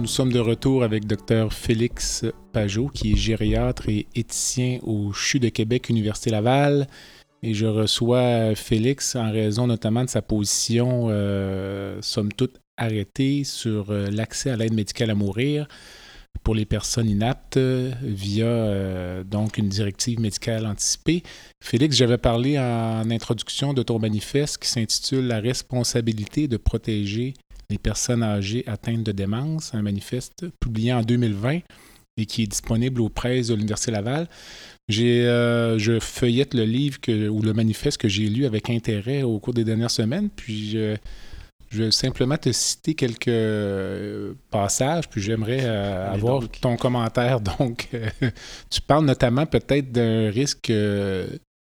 Nous sommes de retour avec Dr Félix Pajot, qui est gériatre et éthicien au CHU de Québec, Université Laval. Et je reçois Félix en raison notamment de sa position, euh, somme toute, arrêtée sur euh, l'accès à l'aide médicale à mourir pour les personnes inaptes euh, via donc une directive médicale anticipée. Félix, j'avais parlé en introduction de ton manifeste qui s'intitule La responsabilité de protéger les personnes âgées atteintes de démence, un manifeste publié en 2020 et qui est disponible aux presses de l'Université Laval. J'ai, euh, je feuillette le livre que, ou le manifeste que j'ai lu avec intérêt au cours des dernières semaines, puis je, je vais simplement te citer quelques euh, passages, puis j'aimerais euh, avoir ton commentaire. Donc, tu parles notamment peut-être d'un risque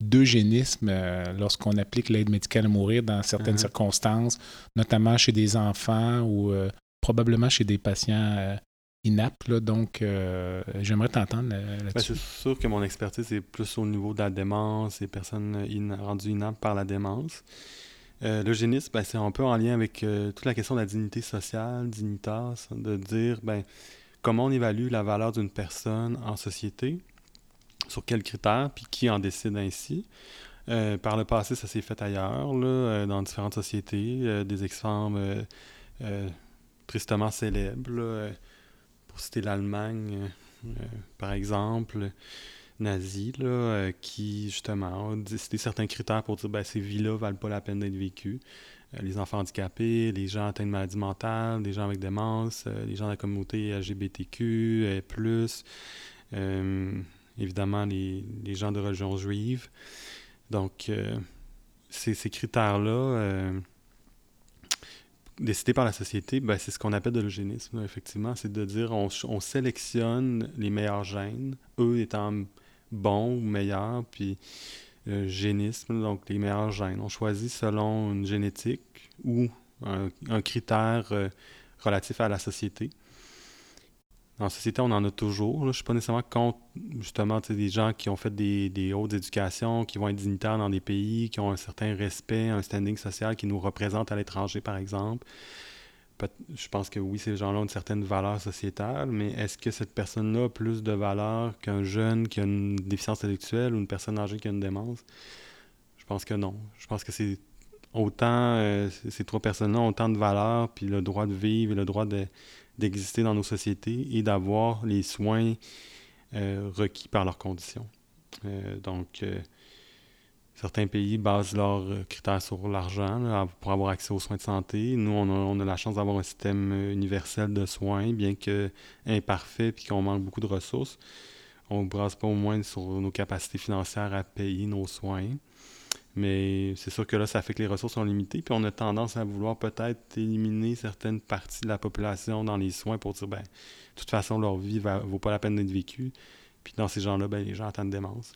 d'eugénisme lorsqu'on applique l'aide médicale à mourir dans certaines uh-huh. circonstances, notamment chez des enfants ou probablement chez des patients inaptes. donc, j'aimerais t'entendre ben, là-dessus. c'est sûr que mon expertise est plus au niveau de la démence et personnes rendues inaptes par la démence. Euh, L'eugénisme, ben, c'est un peu en lien avec euh, toute la question de la dignité sociale, dignitas, de dire ben, comment on évalue la valeur d'une personne en société, sur quels critères, puis qui en décide ainsi. Euh, par le passé, ça s'est fait ailleurs, là, dans différentes sociétés, des exemples tristement célèbres, pour citer l'Allemagne, par exemple nazis, là, euh, qui justement ont décidé certains critères pour dire ben, ces vies-là valent pas la peine d'être vécues. Euh, les enfants handicapés, les gens atteints de maladies mentales, les gens avec démence, euh, les gens de la communauté LGBTQ, plus, évidemment les, gens de religion juive. Donc, ces, ces critères-là décidés par la société, ben, c'est ce qu'on appelle de l'eugénisme, effectivement. C'est de dire on, on, sélectionne les meilleurs gènes, eux étant bon ou meilleur, puis le génisme, donc les meilleurs gènes. On choisit selon une génétique ou un, critère euh, relatif à la société. La société, on en a toujours. Je ne suis pas nécessairement contre justement des gens qui ont fait des, hautes éducations, qui vont être dignitaires dans des pays, qui ont un certain respect, un standing social qui nous représente à l'étranger, par exemple je pense que oui, ces gens-là ont une certaine valeur sociétale, mais est-ce que cette personne-là a plus de valeur qu'un jeune qui a une déficience intellectuelle ou une personne âgée qui a une démence? Je pense que non. Je pense que c'est autant, euh, ces trois personnes-là ont autant de valeur, puis le droit de vivre et le droit d'exister dans nos sociétés et d'avoir les soins euh, requis par leurs conditions. Euh, donc, Certains pays basent leurs euh, critères sur l'argent pour avoir accès aux soins de santé. Nous, on a, la chance d'avoir un système euh, universel de soins, bien que imparfait et qu'on manque beaucoup de ressources. On ne brasse pas au moins sur nos capacités financières à payer nos soins. Mais c'est sûr que là, ça fait que les ressources sont limitées. Puis on a tendance à vouloir peut-être éliminer certaines parties de la population dans les soins pour dire, ben, de toute façon, leur vie ne vaut pas la peine d'être vécue. Puis dans ces gens-là, ben, les gens attendent démence.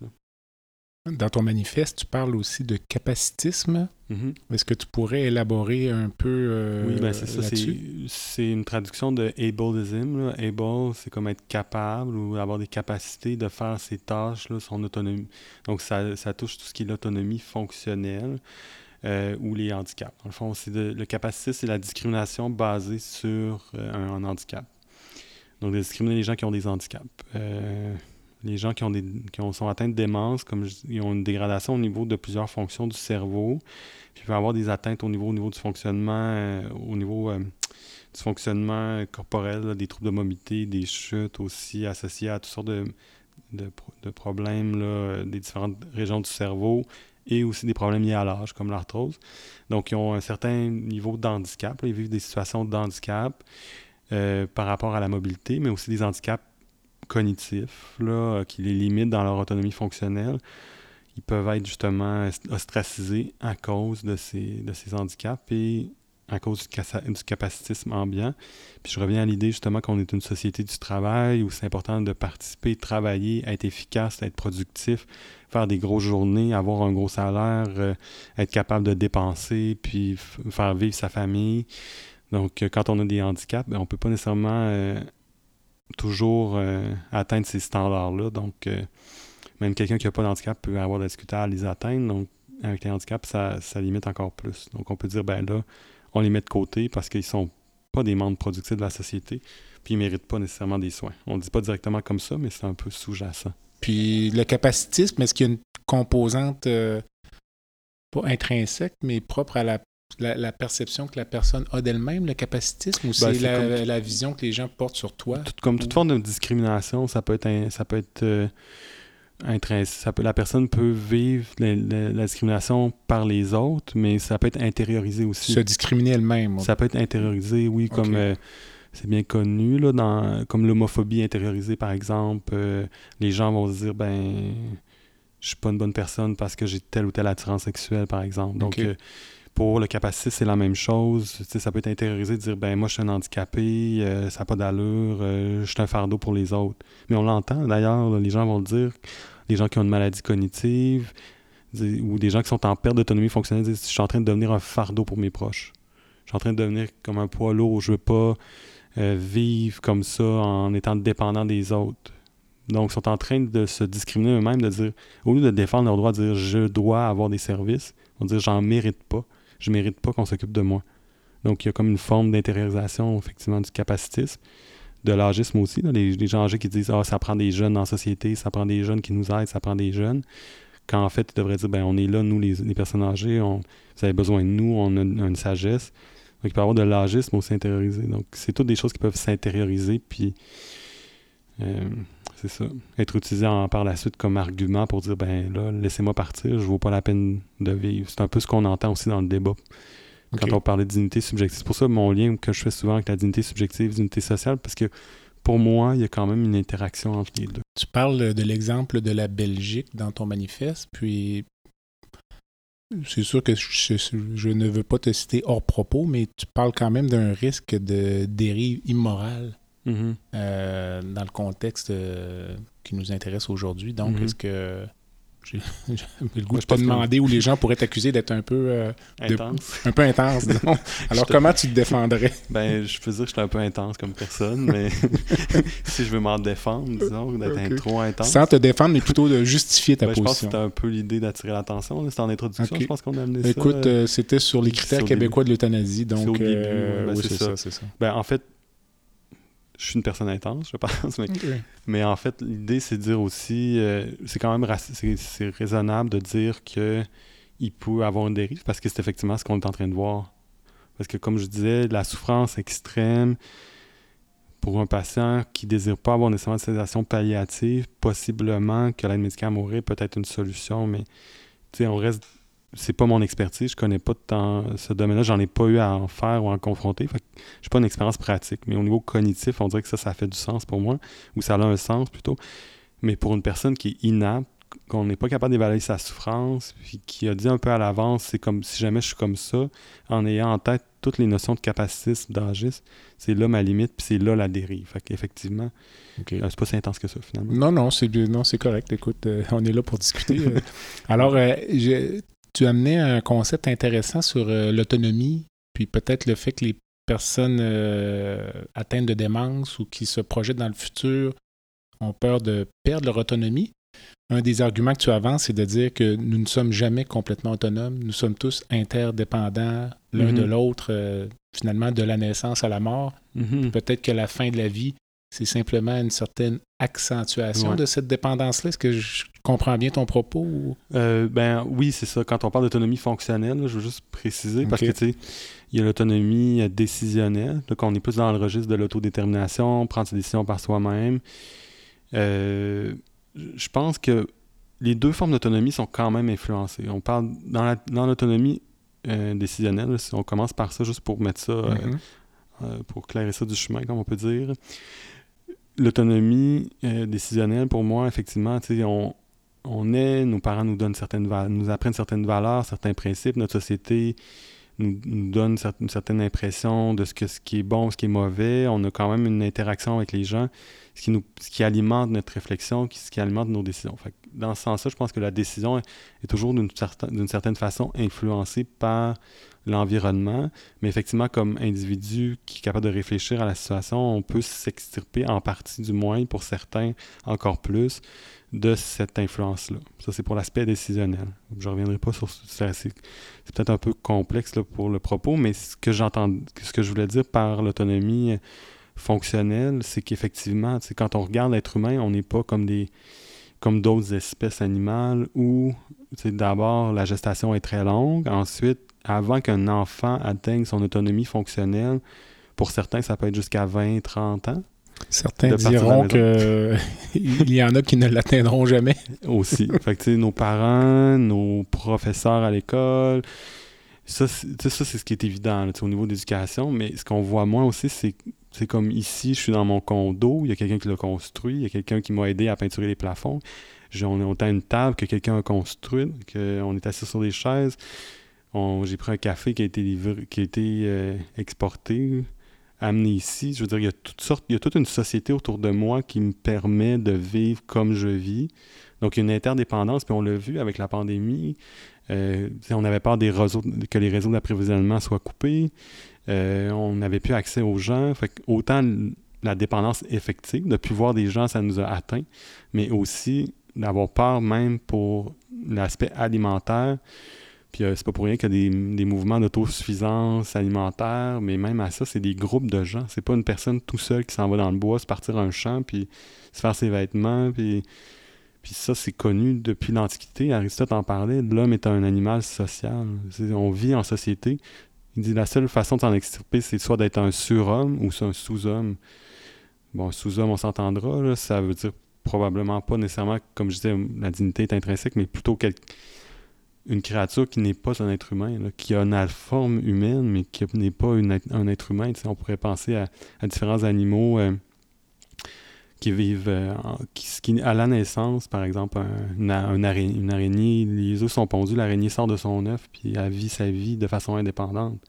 Dans ton manifeste, tu parles aussi de capacitisme. Mm-hmm. Est-ce que tu pourrais élaborer un peu euh, Oui, ben c'est ça. C'est une traduction de ableism. Able, c'est comme être capable ou avoir des capacités de faire ses tâches, là, son autonomie. Donc, ça, ça touche tout ce qui est l'autonomie fonctionnelle euh, ou les handicaps. Dans le fond, le capacitisme, c'est la discrimination basée sur euh, un, handicap. Donc, de discriminer les gens qui ont des handicaps. Euh, les gens qui ont des qui ont, sont atteints de démence, comme ils ont une dégradation au niveau de plusieurs fonctions du cerveau, puis ils peuvent avoir des atteintes au niveau, au niveau du fonctionnement, euh, au niveau euh, du fonctionnement corporel, des troubles de mobilité, des chutes aussi associées à toutes sortes de, de, problèmes là, des différentes régions du cerveau et aussi des problèmes liés à l'âge, comme l'arthrose. Donc, ils ont un certain niveau d'handicap. Ils vivent des situations de handicap euh, par rapport à la mobilité, mais aussi des handicaps cognitifs là, euh, qui les limitent dans leur autonomie fonctionnelle, ils peuvent être justement ostracisés à cause de ces, de ces handicaps et à cause du, capacitisme ambiant. Puis je reviens à l'idée justement qu'on est une société du travail où c'est important de participer, travailler, être efficace, être productif, faire des grosses journées, avoir un gros salaire, euh, être capable de dépenser, puis faire vivre sa famille. Donc, euh, quand on a des handicaps, ben, on ne peut pas nécessairement toujours atteindre ces standards-là. Donc, même quelqu'un qui n'a pas d'handicap peut avoir de la difficulté à les atteindre. Donc, avec les handicaps, ça, ça limite encore plus. Donc, on peut dire, ben là, on les met de côté parce qu'ils sont pas des membres productifs de la société, puis ils méritent pas nécessairement des soins. On ne dit pas directement comme ça, mais c'est un peu sous-jacent. Puis le capacitisme, est-ce qu'il y a une composante euh, pas intrinsèque, mais propre à la, la, perception que la personne a d'elle-même, le capacitisme, ou ben, c'est la, vision que les gens portent sur toi? comme toute forme de discrimination, ça peut être, ça peut être euh, la personne peut vivre la, discrimination par les autres, mais ça peut être intériorisé aussi. Se discriminer elle-même. Ça peut être intériorisé, oui, comme euh, c'est bien connu, là, dans, comme l'homophobie intériorisée, par exemple. Euh, les gens vont se dire, ben, je suis pas une bonne personne parce que j'ai telle ou telle attirance sexuelle, par exemple. Donc, euh, pour le capacité, c'est la même chose. ça peut être intériorisé de dire ben moi je suis un handicapé, ça n'a pas d'allure, je suis un fardeau pour les autres. Mais on l'entend d'ailleurs, les gens vont le dire des gens qui ont une maladie cognitive ou des gens qui sont en perte d'autonomie fonctionnelle disent Je suis en train de devenir un fardeau pour mes proches. Je suis en train de devenir comme un poids lourd. Je ne veux pas euh, vivre comme ça en étant dépendant des autres. Donc, ils sont en train de se discriminer eux-mêmes, de dire, au lieu de défendre leur droit de dire je dois avoir des services, on dire j'en mérite pas. Je mérite pas qu'on s'occupe de moi. Donc, il y a comme une forme d'intériorisation, effectivement, du capacitisme de l'âgisme aussi, les, gens âgés qui disent Ah, ça prend des jeunes la société, ça prend des jeunes qui nous aident, ça prend des jeunes. Quand en fait, ils devraient dire ben, on est là, nous, les, personnes âgées, on, vous avez besoin de nous, on a, une sagesse. Donc, il peut y avoir de l'âgisme aussi intériorisé. Donc, c'est toutes des choses qui peuvent s'intérioriser, puis euh, c'est ça. Être utilisé par la suite comme argument pour dire ben là, laissez-moi partir, je ne vaux pas la peine de vivre. C'est un peu ce qu'on entend aussi dans le débat quand on parlait de dignité subjective. C'est pour ça mon lien que je fais souvent avec la dignité subjective, dignité sociale, parce que pour moi, il y a quand même une interaction entre les deux. Tu parles de l'exemple de la Belgique dans ton manifeste, puis c'est sûr que je, ne veux pas te citer hors propos, mais tu parles quand même d'un risque de dérive immorale mm-hmm. euh, dans le contexte euh, qui nous intéresse aujourd'hui. Donc, mm-hmm. est-ce que j'ai le goût de te demander où les gens pourraient t'accuser d'être un peu euh, intense. un peu intense, Alors comment tu te défendrais? Ben, je peux dire que je suis un peu intense comme personne, mais si je veux m'en défendre, disons, d'être trop intense. Sans te défendre, mais plutôt de justifier ta position. Ben, je pense que c'était un peu l'idée d'attirer l'attention. C'était en introduction, je pense qu'on a amené ça. Écoute, euh, c'était sur les critères québécois de l'euthanasie, donc. Au début, euh, ben, c'est ça. ça. Ben, en fait, je suis une personne intense, je pense. Mais, en fait, l'idée, c'est de dire aussi, euh, c'est quand même c'est raisonnable de dire que il peut avoir une dérive parce que c'est effectivement ce qu'on est en train de voir. Parce que, comme je disais, la souffrance extrême pour un patient qui ne désire pas avoir nécessairement de sédation palliative, possiblement que l'aide médicale à mourir peut être une solution, mais on reste c'est pas mon expertise, je connais pas tant ce domaine-là, j'en ai pas eu à en faire ou à en confronter. Fait j'ai pas une expérience pratique. Mais au niveau cognitif, on dirait que ça, ça fait du sens pour moi, ou ça a un sens plutôt. Mais pour une personne qui est inapte, qu'on n'est pas capable d'évaluer sa souffrance, puis qui a dit un peu à l'avance, c'est comme si jamais je suis comme ça, en ayant en tête toutes les notions de capacitisme, d'agisme, c'est là ma limite, puis c'est là la dérive. Fait qu'effectivement, euh, c'est pas si intense que ça, finalement. Non, non, c'est non, c'est correct. Écoute, euh, on est là pour discuter. Euh. Alors, tu amenais un concept intéressant sur euh, l'autonomie, puis peut-être le fait que les personnes euh, atteintes de démence ou qui se projettent dans le futur ont peur de perdre leur autonomie. Un des arguments que tu avances, c'est de dire que nous ne sommes jamais complètement autonomes. Nous sommes tous interdépendants l'un de mm-hmm. l'autre, euh, finalement, de la naissance à la mort. Mm-hmm. Peut-être que la fin de la vie c'est simplement une certaine accentuation de cette dépendance-là. Est-ce que je comprends bien ton propos? Euh, ben oui, c'est ça. Quand on parle d'autonomie fonctionnelle, je veux juste préciser parce que tu sais, il y a l'autonomie euh, décisionnelle. Donc on est plus dans le registre de l'autodétermination, prendre ses décisions par soi-même. Euh, je pense que les deux formes d'autonomie sont quand même influencées. On parle dans l'autonomie décisionnelle, si on commence par ça juste pour mettre ça, mm-hmm. pour clairer ça du chemin, comme on peut dire l'autonomie euh, décisionnelle, pour moi, effectivement, on, on est, nos parents nous donnent certaines nous apprennent certaines valeurs, certains principes, notre société nous, donne une certaine impression de ce, que, ce qui est bon, ce qui est mauvais. On a quand même une interaction avec les gens, ce qui, alimente notre réflexion, ce qui alimente nos décisions. dans ce sens-là, je pense que la décision est, toujours d'une certaine, façon influencée par l'environnement. Mais effectivement, comme individu qui est capable de réfléchir à la situation, on peut s'extirper en partie du moins, pour certains encore plus, de cette influence-là. Ça, c'est pour l'aspect décisionnel. Je ne reviendrai pas sur ça. C'est peut-être un peu complexe pour le propos, mais ce que ce que je voulais dire par l'autonomie fonctionnelle, c'est qu'effectivement, quand on regarde l'être humain, on n'est pas comme des comme d'autres espèces animales où d'abord la gestation est très longue, ensuite, avant qu'un enfant atteigne son autonomie fonctionnelle, pour certains, ça peut être jusqu'à 20, 30 ans. Certains diront qu'il y en a qui ne l'atteindront jamais. Aussi. fait que, nos parents, nos professeurs à l'école, ça, c'est ce qui est évident au niveau de l'éducation, mais ce qu'on voit moins aussi, c'est c'est comme ici, je suis dans mon condo, il y a quelqu'un qui l'a construit, il y a quelqu'un qui m'a aidé à peinturer les plafonds. On a autant une table que quelqu'un a construite, qu'on est assis sur des chaises. J'ai pris un café qui a été euh, exporté amené ici. Je veux dire, il y a il y a toute une société autour de moi qui me permet de vivre comme je vis. Donc, il y a une interdépendance, puis on l'a vu avec la pandémie. Euh, on avait peur des réseaux, que les réseaux d'approvisionnement soient coupés. Euh, on n'avait plus accès aux gens. Fait autant la dépendance effective, de plus voir des gens, ça nous a atteint, mais aussi d'avoir peur même pour l'aspect alimentaire. Puis euh, c'est pas pour rien qu'il y a des, mouvements d'autosuffisance alimentaire, mais même à ça, c'est des groupes de gens. C'est pas une personne tout seul qui s'en va dans le bois, se partir un champ, puis se faire ses vêtements, puis, puis ça, c'est connu depuis l'Antiquité. Aristote en parlait, l'homme est un animal social. On vit en société. Il dit la seule façon de s'en extirper, c'est soit d'être un surhomme ou un sous-homme. Bon, sous-homme, on s'entendra, ça veut dire probablement pas nécessairement, comme je disais, la dignité est intrinsèque, mais plutôt une créature qui n'est pas un être humain, qui a une forme humaine, mais qui n'est pas un être humain. on pourrait penser à, différents animaux euh, qui vivent euh, qui, à la naissance, par exemple, une, araignée, les œufs sont pondus, l'araignée sort de son œuf, puis elle vit sa vie de façon indépendante.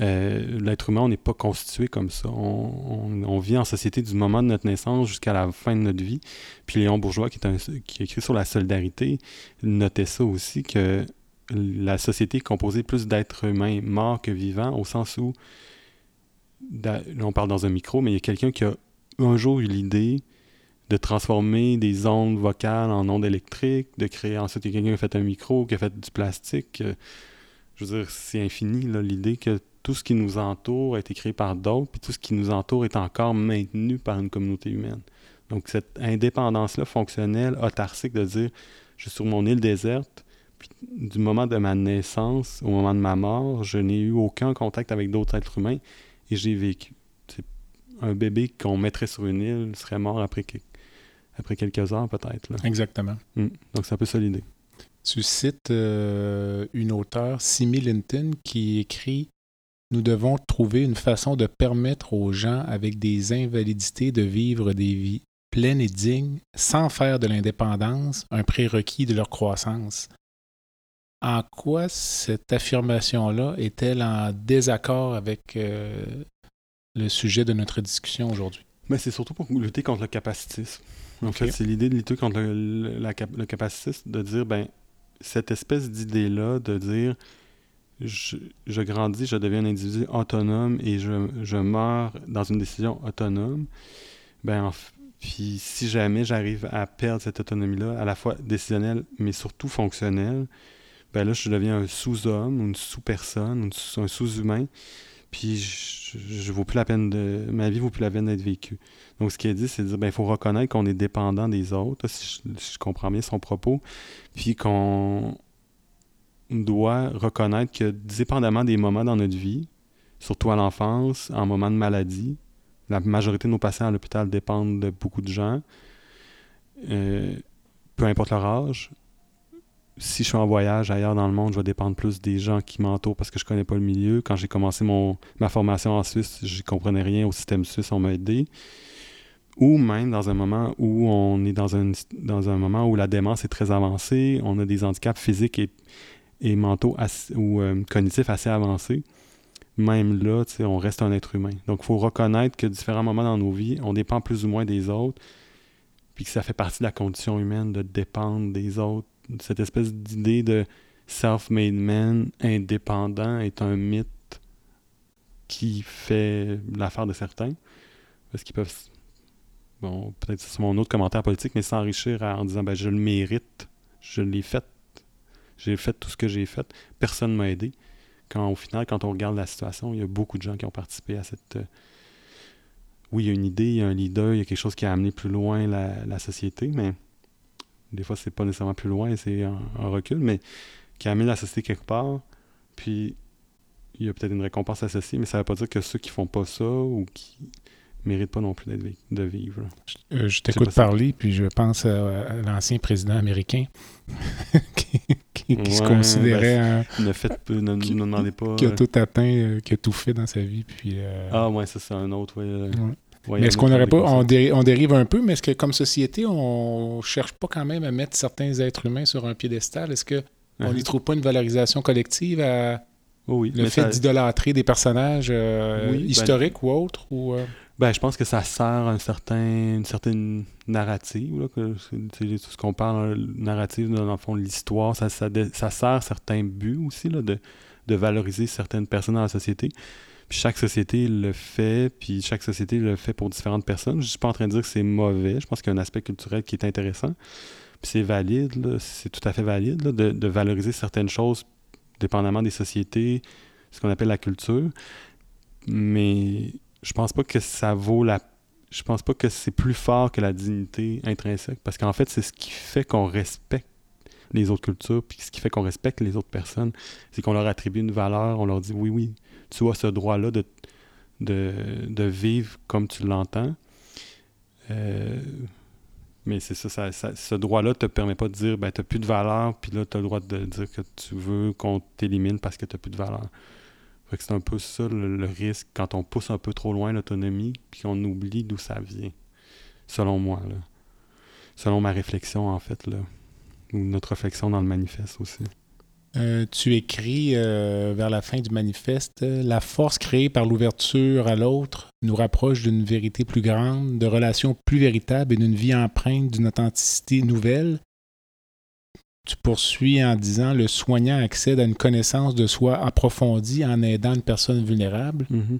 Euh, l'être humain, on n'est pas constitué comme ça. On, vit en société du moment de notre naissance jusqu'à la fin de notre vie. Puis Léon Bourgeois, qui, est un, qui écrit sur la solidarité, notait ça aussi, que la société est composée plus d'êtres humains morts que vivants, au sens où, là on parle dans un micro, mais il y a quelqu'un qui a un jour eu l'idée de transformer des ondes vocales en ondes électriques, de créer ensuite quelqu'un qui a fait un micro, qui a fait du plastique. Je veux dire, c'est infini, l'idée que tout ce qui nous entoure a été créé par d'autres, puis tout ce qui nous entoure est encore maintenu par une communauté humaine. Donc cette indépendance-là fonctionnelle, autarcique, de dire je suis sur mon île déserte, puis du moment de ma naissance au moment de ma mort, je n'ai eu aucun contact avec d'autres êtres humains et j'ai vécu. Un bébé qu'on mettrait sur une île serait mort après, après quelques heures peut-être. Exactement. Hmm. Donc c'est un peu ça l'idée. Tu cites euh, une auteure, Simi Linton, qui écrit nous devons trouver une façon de permettre aux gens avec des invalidités de vivre des vies pleines et dignes sans faire de l'indépendance un prérequis de leur croissance. En quoi cette affirmation-là est-elle en désaccord avec euh, le sujet de notre discussion aujourd'hui? Mais c'est surtout pour lutter contre le capacitisme. En fait, c'est l'idée de lutter contre le, le capacitisme, de dire, ben, cette espèce d'idée-là, de dire je, grandis, je deviens un individu autonome et je, meurs dans une décision autonome, ben, puis si jamais j'arrive à perdre cette autonomie-là, à la fois décisionnelle, mais surtout fonctionnelle, ben là, je deviens un sous-homme, une sous-personne, un sous-humain, puis je, je plus la peine de... Ma vie vaut plus la peine d'être vécue. Donc, ce qu'il a dit, c'est de dire, ben, il faut reconnaître qu'on est dépendant des autres, si je comprends bien son propos, puis qu'on doit reconnaître que, dépendamment des moments dans notre vie, surtout à l'enfance, en moment de maladie, la majorité de nos patients à l'hôpital dépendent de beaucoup de gens, euh, peu importe leur âge. Si je suis en voyage ailleurs dans le monde, je vais dépendre plus des gens qui m'entourent parce que je connais pas le milieu. Quand j'ai commencé mon, ma formation en Suisse, je comprenais rien au système suisse, on m'a aidé. Ou même dans un moment où on est dans un, dans un moment où la démence est très avancée, on a des handicaps physiques et et mentaux ou euh, cognitifs assez avancés, même là, on reste un être humain. Donc, il faut reconnaître que différents moments dans nos vies, on dépend plus ou moins des autres, puis que ça fait partie de la condition humaine de dépendre des autres. Cette espèce d'idée de self-made man indépendant est un mythe qui fait l'affaire de certains. Parce qu'ils peuvent, bon, peut-être c'est mon autre commentaire politique, mais s'enrichir en disant ben, je le mérite, je l'ai fait, j'ai fait tout ce que j'ai fait, personne ne m'a aidé. Quand au final, quand on regarde la situation, il y a beaucoup de gens qui ont participé à cette. Euh, oui, il y a une idée, il y a un leader, il y a quelque chose qui a amené plus loin la, société, mais des fois, c'est pas nécessairement plus loin, c'est un, recul, mais qui a amené la société quelque part. Puis il y a peut-être une récompense associée, mais ça ne veut pas dire que ceux qui font pas ça ou qui méritent pas non plus de vivre. Je, euh, t'écoute parler, puis je pense à, l'ancien président américain qui, se considérait ben, ne, faites, ne, qui, demandez pas. Qui a euh, tout atteint, euh, qui a tout fait dans sa vie. Puis, Ah ouais, ça c'est un autre. Mais est-ce qu'on n'aurait pas. On, dérive un peu, mais est-ce que comme société, on cherche pas quand même à mettre certains êtres humains sur un piédestal? Est-ce qu'on uh-huh. n'y trouve pas une valorisation collective à oui, le fait d'idolâtrer des personnages euh, ben, historiques ou autres ou, euh? ben, Je pense que ça sert à un certain, une certaine narrative. Là, que c'est, ce qu'on parle, narrative, dans le fond, l'histoire, ça, ça, ça, sert certains buts aussi là, de, de valoriser certaines personnes dans la société. Chaque société le fait, puis chaque société le fait pour différentes personnes. Je suis pas en train de dire que c'est mauvais. Je pense qu'il y a un aspect culturel qui est intéressant. Puis c'est valide, c'est tout à fait valide de, de valoriser certaines choses dépendamment des sociétés, ce qu'on appelle la culture. Mais je pense pas que ça vaut la. Je pense pas que c'est plus fort que la dignité intrinsèque. Parce qu'en fait, c'est ce qui fait qu'on respecte les autres cultures, puis ce qui fait qu'on respecte les autres personnes, c'est qu'on leur attribue une valeur, on leur dit oui, oui, tu as ce droit-là de, de, de, vivre comme tu l'entends. Euh, mais c'est ça, ce droit-là te permet pas de dire, ben, t'as plus de valeur, puis là, tu as le droit de dire que tu veux qu'on t'élimine parce que tu plus de valeur. Fait que c'est un peu ça le, risque quand on pousse un peu trop loin l'autonomie, puis qu'on oublie d'où ça vient. Selon moi, là. Selon ma réflexion, en fait, là. Notre réflexion dans le manifeste aussi? Euh, tu écris euh, vers la fin du manifeste La force créée par l'ouverture à l'autre nous rapproche d'une vérité plus grande, de relations plus véritables et d'une vie empreinte d'une authenticité nouvelle. Tu poursuis en disant Le soignant accède à une connaissance de soi approfondie en aidant une personne vulnérable. Mm-hmm.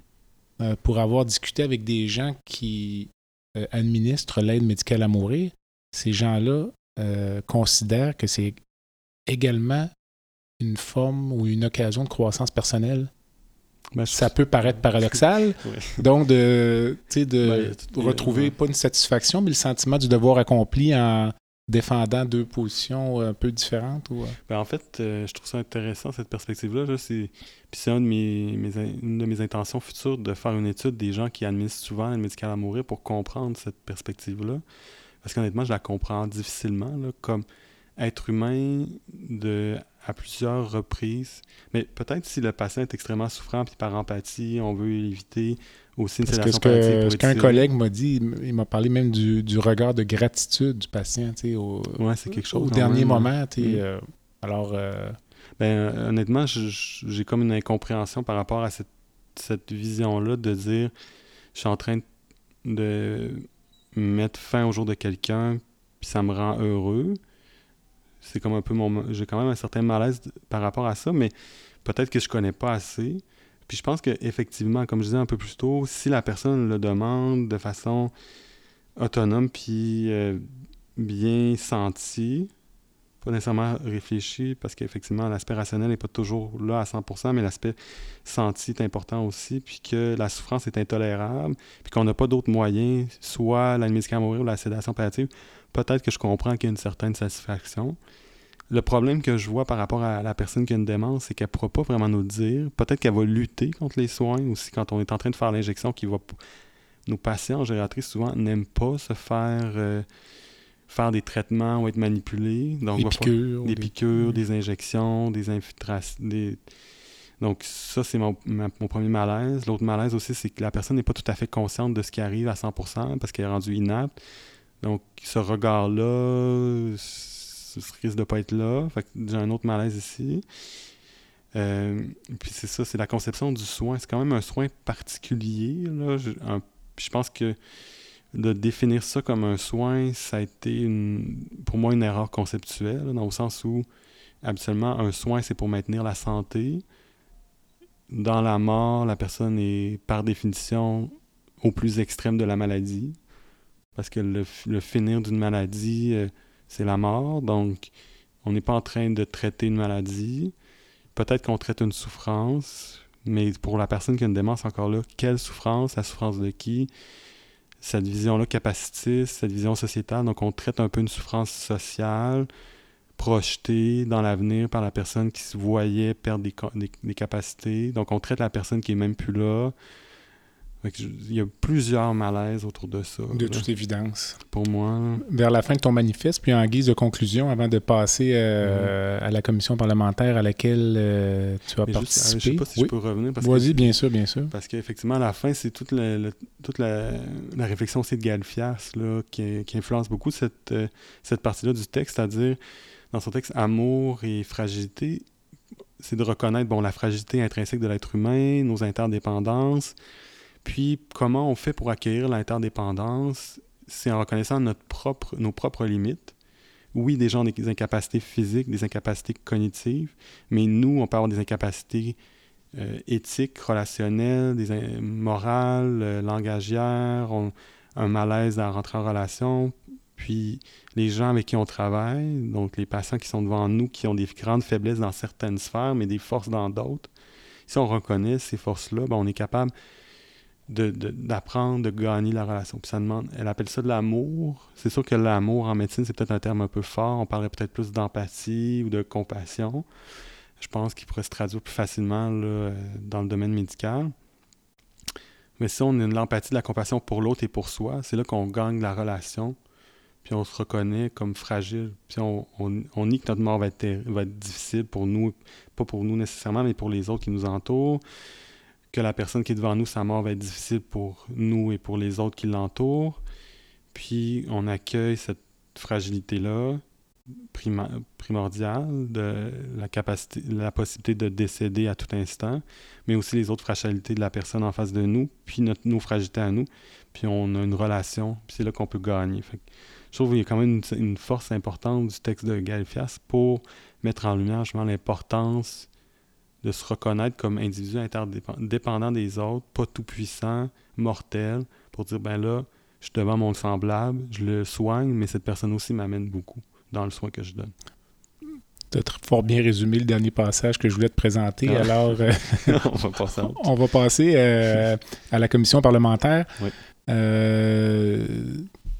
Euh, pour avoir discuté avec des gens qui administrent l'aide médicale à mourir, ces gens-là considèrent que c'est également une forme ou une occasion de croissance personnelle? Ben, ça peut paraître paradoxal. Donc, de, de ben, retrouver pas une satisfaction, mais le sentiment du devoir accompli en défendant deux positions un peu différentes. Ou... Euh? Ben, en fait, euh, je trouve ça intéressant, cette perspective-là. Puis c'est une, de mes, une de mes intentions futures de faire une étude des gens qui administrent souvent l'aide médicale à mourir pour comprendre cette perspective-là. Parce qu'honnêtement, je la comprends difficilement. Là, comme être humain de à plusieurs reprises. Mais peut-être si le patient est extrêmement souffrant, puis par empathie, on veut éviter aussi une sédation que Ce qu'un collègue m'a dit, il m'a parlé même du, du, regard de gratitude du patient, tu sais, au, c'est quelque chose, au dernier moment. Tu mm. euh, alors... Euh, ben, honnêtement, j'ai comme une incompréhension par rapport à cette, cette vision-là de dire, je suis en train de mettre fin au jour de quelqu'un, puis ça me rend heureux c'est comme un peu mon. J'ai quand même un certain malaise par rapport à ça, mais peut-être que je connais pas assez. Puis je pense qu'effectivement, comme je disais un peu plus tôt, si la personne le demande de façon autonome puis euh, bien sentie, pas nécessairement réfléchie, parce qu'effectivement, l'aspect rationnel n'est pas toujours là à 100%, mais l'aspect senti est important aussi, puis que la souffrance est intolérable, puis qu'on n'a pas d'autres moyens, soit la médicale à mourir ou la sédation palliative, peut-être que je comprends qu'il y a une certaine satisfaction. Le problème que je vois par rapport à la personne qui a une démence, c'est qu'elle ne pourra pas vraiment nous dire. Peut-être qu'elle va lutter contre les soins aussi quand on est en train de faire l'injection, qui va. Nos patients en gériatrie souvent n'aiment pas se faire euh, faire des traitements ou être manipulés. Donc, des piqûres. Des, piqûres, des injections, des infiltrations. Des... Donc, ça, c'est mon, mon, premier malaise. L'autre malaise aussi, c'est que la personne n'est pas tout à fait consciente de ce qui arrive à 100% parce qu'elle est rendue inapte. Donc, ce regard-là, ce risque de pas être là. Fait que j'ai un autre malaise ici. Euh, puis c'est ça, c'est la conception du soin. C'est quand même un soin particulier. Là. Je, je pense que de définir ça comme un soin, ça a été une, pour moi une erreur conceptuelle, dans le sens où habituellement un soin c'est pour maintenir la santé. Dans la mort, la personne est par définition au plus extrême de la maladie. Parce que le, finir d'une maladie, euh, c'est la mort. Donc, on n'est pas en train de traiter une maladie. Peut-être qu'on traite une souffrance, mais pour la personne qui a une démence encore là, quelle souffrance, la souffrance de qui? Cette vision-là capacitiste, cette vision sociétale. Donc, on traite un peu une souffrance sociale projetée dans l'avenir par la personne qui se voyait perdre des, capacités. Donc, on traite la personne qui est même plus là il y a plusieurs malaises autour de ça. De toute évidence. Pour moi. Vers la fin de ton manifeste, puis en guise de conclusion, avant de passer euh, mhm. à la commission parlementaire à laquelle euh, tu as participé. je ne sais pas si je peux revenir. Vas-y, bien sûr, bien sûr. Parce qu'effectivement, à la fin, c'est toute, la, toute la, réflexion aussi de Galfias là, qui, qui, influence beaucoup cette, euh, cette partie-là du texte, c'est-à-dire, dans son texte, amour et fragilité, c'est de reconnaître bon, la fragilité intrinsèque de l'être humain, nos interdépendances, puis, comment on fait pour acquérir l'interdépendance? C'est en reconnaissant notre propre, nos propres limites. Oui, des gens ont des incapacités physiques, des incapacités cognitives, mais nous, on peut avoir des incapacités euh, éthiques, relationnelles, des morales, euh, langagières, un malaise à rentrer en relation. Puis les gens avec qui on travaille, donc les patients qui sont devant nous, qui ont des grandes faiblesses dans certaines sphères, mais des forces dans d'autres, si on reconnaît ces forces-là, ben, on est capable d'apprendre, de, gagner la relation. Puis ça demande, elle appelle ça de l'amour. C'est sûr que l'amour en médecine, c'est peut-être un terme un peu fort. On parlerait peut-être plus d'empathie ou de compassion. Je pense qu'il pourrait se traduire plus facilement dans le domaine médical. Mais si on a l'empathie, de la compassion pour l'autre et pour soi, c'est là qu'on gagne la relation. Puis on se reconnaît comme fragile. Puis on, on, nie que notre mort va être, va être difficile pour nous, pas pour nous nécessairement, mais pour les autres qui nous entourent que la personne qui est devant nous, sa mort va être difficile pour nous et pour les autres qui l'entourent. Puis on accueille cette fragilité-là primordiale de la capacité, la possibilité de décéder à tout instant, mais aussi les autres fragilités de la personne en face de nous, puis notre, nos fragilités à nous, puis on a une relation, puis c'est là qu'on peut gagner. je trouve qu'il y a quand même une, force importante du texte de Galfias pour mettre en lumière justement l'importance de se reconnaître comme individu interdépendant des autres, pas tout puissant, mortel, pour dire ben là, je suis devant mon semblable, je le soigne, mais cette personne aussi m'amène beaucoup dans le soin que je donne. Tu as fort bien résumé le dernier passage que je voulais te présenter. Ah. Alors, euh, on va passer, on va passer euh, à la commission parlementaire. Oui. Euh,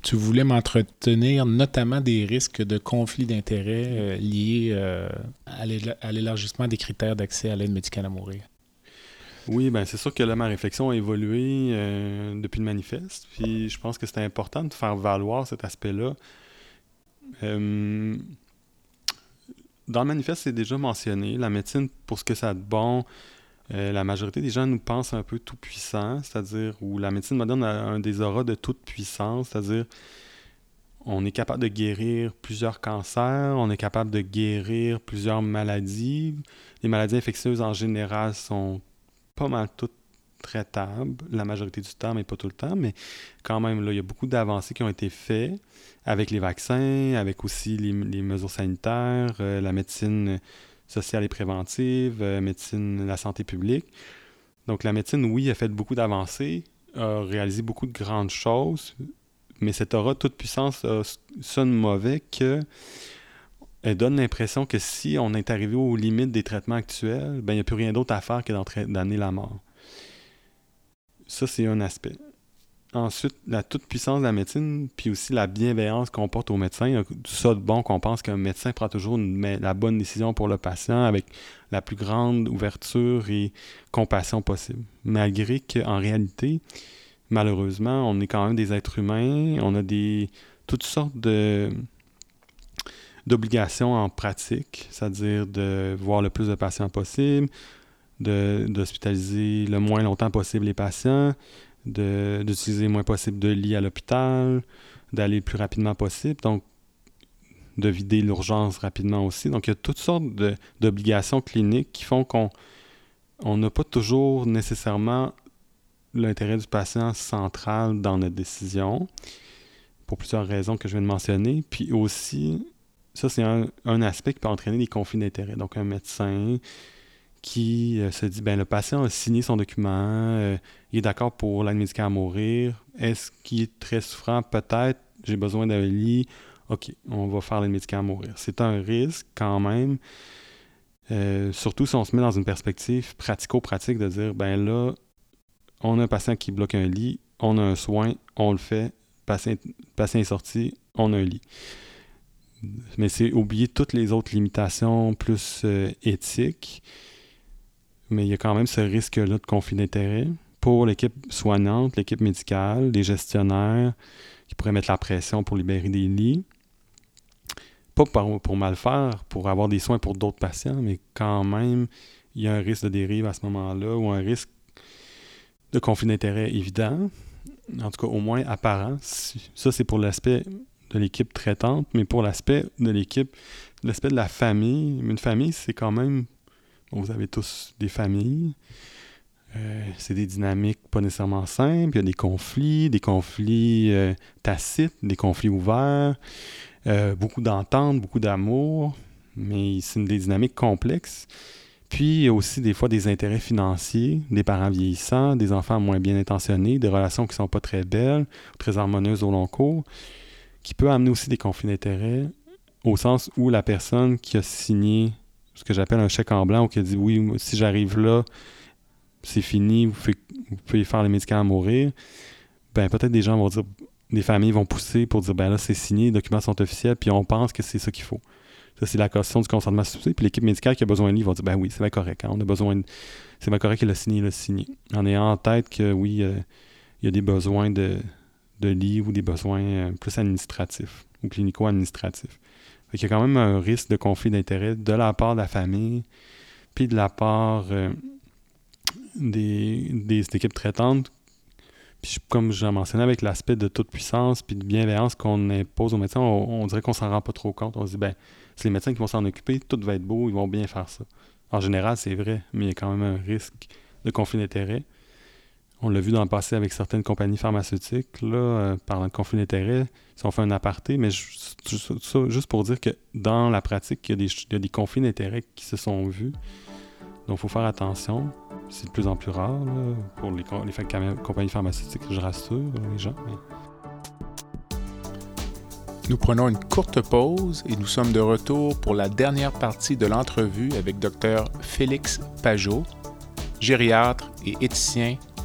tu voulais m'entretenir notamment des risques de conflit d'intérêts euh, liés euh, à l'élargissement des critères d'accès à l'aide médicale à mourir. Oui, ben c'est sûr que là, ma réflexion a évolué euh, depuis le manifeste. Puis je pense que c'est important de faire valoir cet aspect-là. dans le manifeste, c'est déjà mentionné. La médecine, pour ce que ça a de bon, euh, la majorité des gens nous pensent un peu tout puissant, c'est-à-dire où la médecine moderne a un des auras de toute puissance, c'est-à-dire on est capable de guérir plusieurs cancers, on est capable de guérir plusieurs maladies. Les maladies infectieuses en général sont pas mal toutes traitables, la majorité du temps, mais pas tout le temps, mais quand même, là, il y a beaucoup d'avancées qui ont été faites avec les vaccins, avec aussi les, mesures sanitaires, euh, la médecine sociale et préventive, euh, médecine, la santé publique. Donc la médecine, oui, a fait beaucoup d'avancées, a réalisé beaucoup de grandes choses, mais cette aura toute puissance sonne mauvais que elle donne l'impression que si on est arrivé aux limites des traitements actuels, ben il n'y a plus rien d'autre à faire que d'amener la mort. Ça, c'est un aspect. Ensuite, la toute-puissance de la médecine, puis aussi la bienveillance qu'on porte aux médecins. Tout ça de bon qu'on pense qu'un médecin prend toujours la bonne décision pour le patient avec la plus grande ouverture et compassion possible. Malgré qu'en réalité, malheureusement, on est quand même des êtres humains, on a des toutes sortes d'obligations en pratique, c'est-à-dire de voir le plus de patients possible, d'hospitaliser le moins longtemps possible les patients, d'utiliser le moins possible de lits à l'hôpital, d'aller le plus rapidement possible. Donc, de vider l'urgence rapidement aussi. Donc, il y a toutes sortes d'obligations cliniques qui font qu'on n'a pas toujours nécessairement l'intérêt du patient central dans notre décision, pour plusieurs raisons que je viens de mentionner. Puis aussi, ça, c'est un, aspect qui peut entraîner des conflits d'intérêts. Donc, un médecin qui euh, se dit, ben le patient a signé son document, euh, il est d'accord pour l'aide médicale à mourir. Est-ce qu'il est très souffrant? Peut-être, j'ai besoin d'un lit. OK, on va faire l'aide médicale à mourir. C'est un risque quand même, euh, surtout si on se met dans une perspective pratico-pratique de dire, ben là, on a un patient qui bloque un lit, on a un soin, on le fait, patient, patient est sorti, on a un lit. Mais c'est oublier toutes les autres limitations plus éthiques mais il y a quand même ce risque-là de conflit d'intérêt pour l'équipe soignante, l'équipe médicale, les gestionnaires qui pourraient mettre la pression pour libérer des lits. Pas pour, mal faire, pour avoir des soins pour d'autres patients, mais quand même, il y a un risque de dérive à ce moment-là ou un risque de conflit d'intérêt évident, en tout cas au moins apparent. Ça, c'est pour l'aspect de l'équipe traitante, mais pour l'aspect de l'équipe, l'aspect de la famille, une famille, c'est quand même vous avez tous des familles. Euh, c'est des dynamiques pas nécessairement simples. Il y a des conflits, des conflits euh, tacites, des conflits ouverts, euh, beaucoup d'entente, beaucoup d'amour, mais c'est des dynamiques complexes. Puis il y a aussi des fois des intérêts financiers, des parents vieillissants, des enfants moins bien intentionnés, des relations qui ne sont pas très belles, très harmonieuses au long cours, qui peut amener aussi des conflits d'intérêts, au sens où la personne qui a signé ce que j'appelle un chèque en blanc, qui a dit oui, si j'arrive là, c'est fini, vous, pouvez faire les médicaments à mourir, ben peut-être des gens vont dire, des familles vont pousser pour dire ben là, c'est signé, les documents sont officiels, puis on pense que c'est ça qu'il faut. Ça, c'est la question du consentement substitué. Puis l'équipe médicale qui a besoin de lui va dire ben oui, c'est bien correct. Hein, on a besoin. C'est bien correct qu'il a signé, il a signé. En ayant en tête que oui, euh, il y a des besoins de, de lit ou des besoins euh, plus administratifs ou clinico-administratifs. Il y a quand même un risque de conflit d'intérêts de la part de la famille, puis de la part euh, des, des, équipes traitantes. Puis comme j'ai mentionné, avec l'aspect de toute puissance puis de bienveillance qu'on impose aux médecins, on, dirait qu'on s'en rend pas trop compte. On se dit, ben, c'est les médecins qui vont s'en occuper, tout va être beau, ils vont bien faire ça. En général, c'est vrai, mais il y a quand même un risque de conflit d'intérêts. On l'a vu dans le passé avec certaines compagnies pharmaceutiques, là, euh, parlant de conflit d'intérêts, si on fait un aparté, mais juste pour dire que dans la pratique, il y a des, conflits d'intérêts qui se sont vus. Donc, il faut faire attention. C'est de plus en plus rare pour les, compagnies pharmaceutiques, je rassure les gens. Nous prenons une courte pause et nous sommes de retour pour la dernière partie de l'entrevue avec Dr Félix Pajot, gériatre et éthicien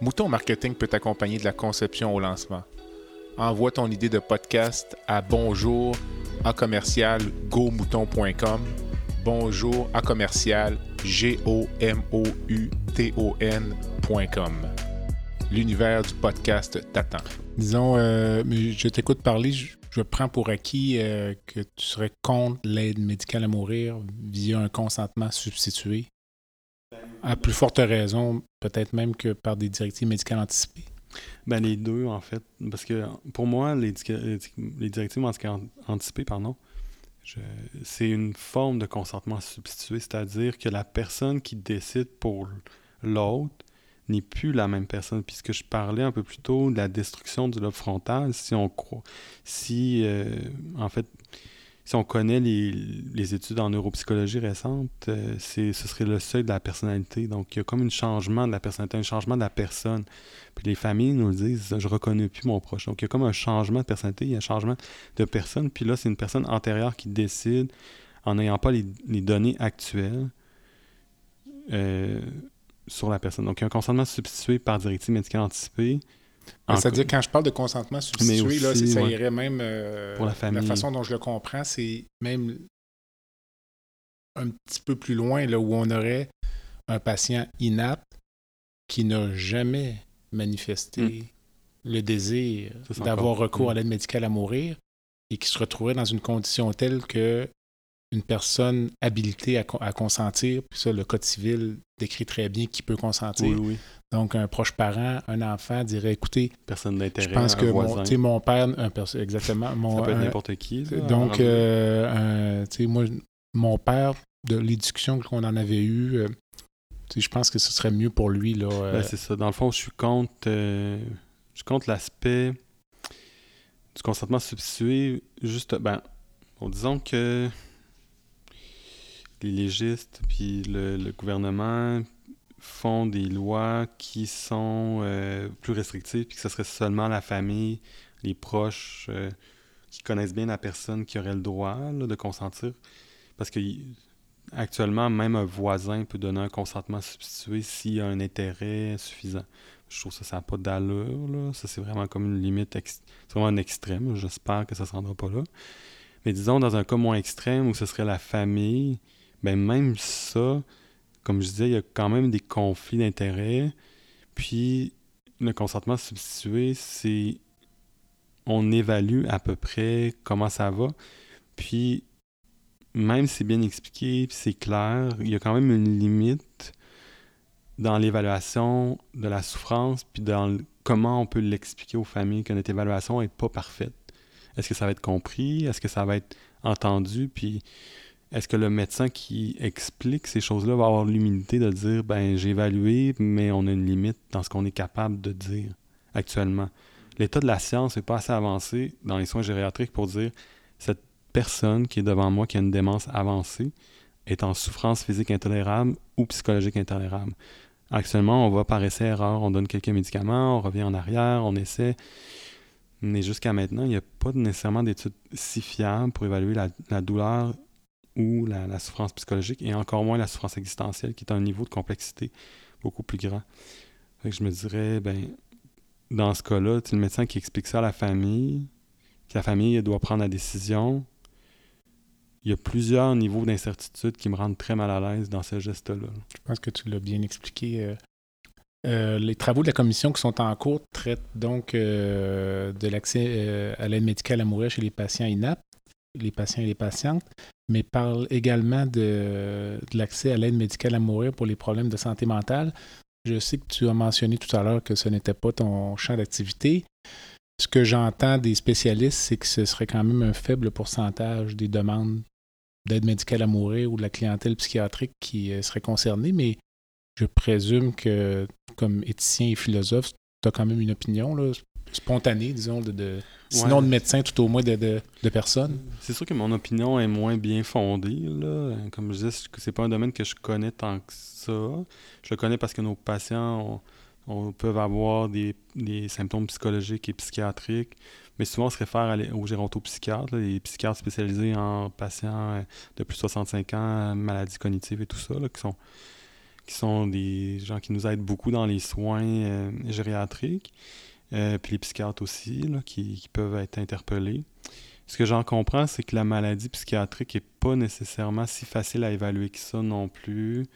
Mouton Marketing peut t'accompagner de la conception au lancement. Envoie ton idée de podcast à bonjour à commercial gomouton.com. Bonjour à commercial g. L'univers du podcast t'attend. Disons, euh, je t'écoute parler, je, prends pour acquis euh, que tu serais contre l'aide médicale à mourir via un consentement substitué. À plus forte raison, peut-être même que par des directives médicales anticipées? Ben, les deux, en fait. Parce que pour moi, les, les directives médicales anticipées, pardon, c'est une forme de consentement substitué, c'est-à-dire que la personne qui décide pour l'autre n'est plus la même personne. Puisque je parlais un peu plus tôt de la destruction du lobe frontal, si on croit, si euh, en fait si on connaît les, études en neuropsychologie récentes, euh, ce serait le seuil de la personnalité. Donc, il y a comme un changement de la personnalité, un changement de la personne. Puis les familles nous le disent, je reconnais plus mon proche. Donc, il y a comme un changement de personnalité, il y a un changement de personne. Puis là, c'est une personne antérieure qui décide, en n'ayant pas les, données actuelles, euh, sur la personne. Donc, il y a un consentement substitué par directive médicale anticipée c'est-à-dire, quand je parle de consentement substitué, là, ça irait même. Euh, pour la famille. La façon dont je le comprends, c'est même un petit peu plus loin, là, où on aurait un patient inapte qui n'a jamais manifesté Mm. le désir d'avoir recours à Mm. l'aide médicale à mourir et qui se retrouverait dans une condition telle que une personne habilitée à, con- à consentir, puis ça, le Code civil décrit très bien qui peut consentir. Oui, oui. Donc, un proche parent, un enfant dirait, écoutez, Personne d'intérêt, je pense que mon, mon père, un exactement, mon, ça peut être n'importe qui. là, donc, en- euh, un- moi, mon père, de discussions qu'on en avait eues, euh, je pense que ce serait mieux pour lui. Là, euh, Ben, c'est ça. Dans le fond, je suis contre, euh, je l'aspect du consentement substitué. Juste, ben, bon, disons que les légistes puis le, gouvernement font des lois qui sont euh, plus restrictives puis que ce serait seulement la famille, les proches euh, qui connaissent bien la personne qui aurait le droit de consentir. Parce que actuellement, même un voisin peut donner un consentement substitué s'il a un intérêt suffisant. Je trouve que ça, n'a pas d'allure. Là. Ça, c'est vraiment comme une limite. C'est vraiment un extrême. J'espère que ça ne se rendra pas là. Mais disons, dans un cas moins extrême où ce serait la famille, ben même ça, comme je disais, il y a quand même des conflits d'intérêts. Puis, le consentement substitué, c'est. On évalue à peu près comment ça va. Puis, même si c'est bien expliqué, puis c'est clair, il y a quand même une limite dans l'évaluation de la souffrance, puis dans comment on peut l'expliquer aux familles que notre évaluation n'est pas parfaite. Est-ce que ça va être compris? Est-ce que ça va être entendu? Puis est-ce que le médecin qui explique ces choses-là va avoir l'humilité de dire ben j'ai évalué, mais on a une limite dans ce qu'on est capable de dire actuellement? L'état de la science n'est pas assez avancé dans les soins gériatriques pour dire cette personne qui est devant moi, qui a une démence avancée, est en souffrance physique intolérable ou psychologique intolérable. Actuellement, on va par essai-erreur, on donne quelques médicaments, on revient en arrière, on essaie. Mais jusqu'à maintenant, il n'y a pas nécessairement d'études si fiables pour évaluer la, la douleur ou la, souffrance psychologique, et encore moins la souffrance existentielle, qui est un niveau de complexité beaucoup plus grand. Je me dirais, ben, dans ce cas-là, le médecin qui explique ça à la famille, que la famille doit prendre la décision, il y a plusieurs niveaux d'incertitude qui me rendent très mal à l'aise dans ce geste-là. Je pense que tu l'as bien expliqué. euh. Euh, les travaux de la commission qui sont en cours traitent donc euh, de l'accès à l'aide médicale à mourir chez les patients inaptes, les patients et les patientes, mais parlent également de, l'accès à l'aide médicale à mourir pour les problèmes de santé mentale. Je sais que tu as mentionné tout à l'heure que ce n'était pas ton champ d'activité. Ce que j'entends des spécialistes, c'est que ce serait quand même un faible pourcentage des demandes d'aide médicale à mourir ou de la clientèle psychiatrique qui euh, serait concernée, mais je présume que, comme éthicien et philosophe, tu as quand même une opinion là, spontanée, disons, de- sinon Ouais. de médecin, tout au moins de, de, de personnes. C'est sûr que mon opinion est moins bien fondée. Là. Comme je disais, c'est- pas un domaine que je connais tant que ça. Je le connais parce que nos patients ont- ont- peuvent avoir des, des symptômes psychologiques et psychiatriques, mais souvent on se réfère à les- aux gérontopsychiatres, là, les psychiatres spécialisés en patients de plus de 65 ans, maladies cognitives et tout ça, là, qui sont qui sont des gens qui nous aident beaucoup dans les soins euh, gériatriques, euh, puis les psychiatres aussi, qui, peuvent être interpellés. Ce que j'en comprends, c'est que la maladie psychiatrique n'est pas nécessairement si facile à évaluer que ça non plus,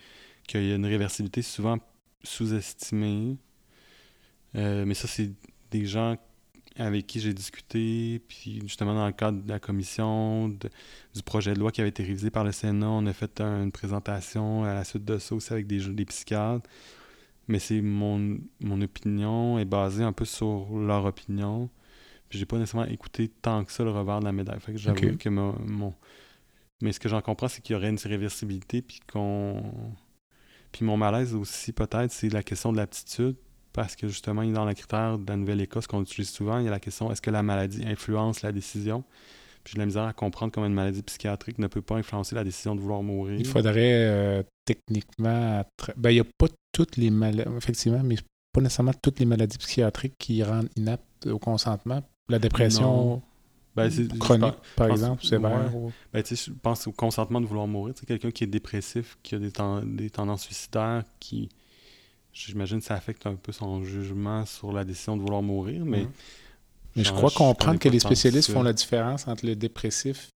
qu'il y a une réversibilité souvent sous-estimée. Euh, mais ça, c'est des gens avec qui j'ai discuté, puis justement dans le cadre de la commission, du projet de loi qui avait été révisé par le Sénat, on a fait un- une présentation à la suite de ça aussi avec des, des psychiatres. Mais c'est mon, mon opinion est basée un peu sur leur opinion. Puis j'ai pas nécessairement écouté tant que ça le revers de la médaille. Fait que j'avoue que mon, mon- Mais ce que j'en comprends, c'est qu'il y aurait une réversibilité, puis qu'on. Puis mon malaise aussi, peut-être, c'est la question de l'aptitude. Parce que justement, dans le critère de la Nouvelle-Écosse qu'on utilise souvent, il y a la question est-ce que la maladie influence la décision? Puis j'ai de la misère à comprendre comment une maladie psychiatrique ne peut pas influencer la décision de vouloir mourir. Il faudrait euh, techniquement. Ben, il n'y a pas toutes les maladies, effectivement, mais pas nécessairement toutes les maladies psychiatriques qui rendent inaptes au consentement. La dépression Non. Ben, chronique, par exemple, ouais. sévère. ou- Ben, je pense au consentement de vouloir mourir. Quelqu'un qui est dépressif, qui a des, ten- des tendances suicidaires, qui, j'imagine, que ça affecte un peu son jugement sur la décision de vouloir mourir, mais... Mhm. Mais je j'en- crois comprendre que les spécialistes font la différence entre le dépressif,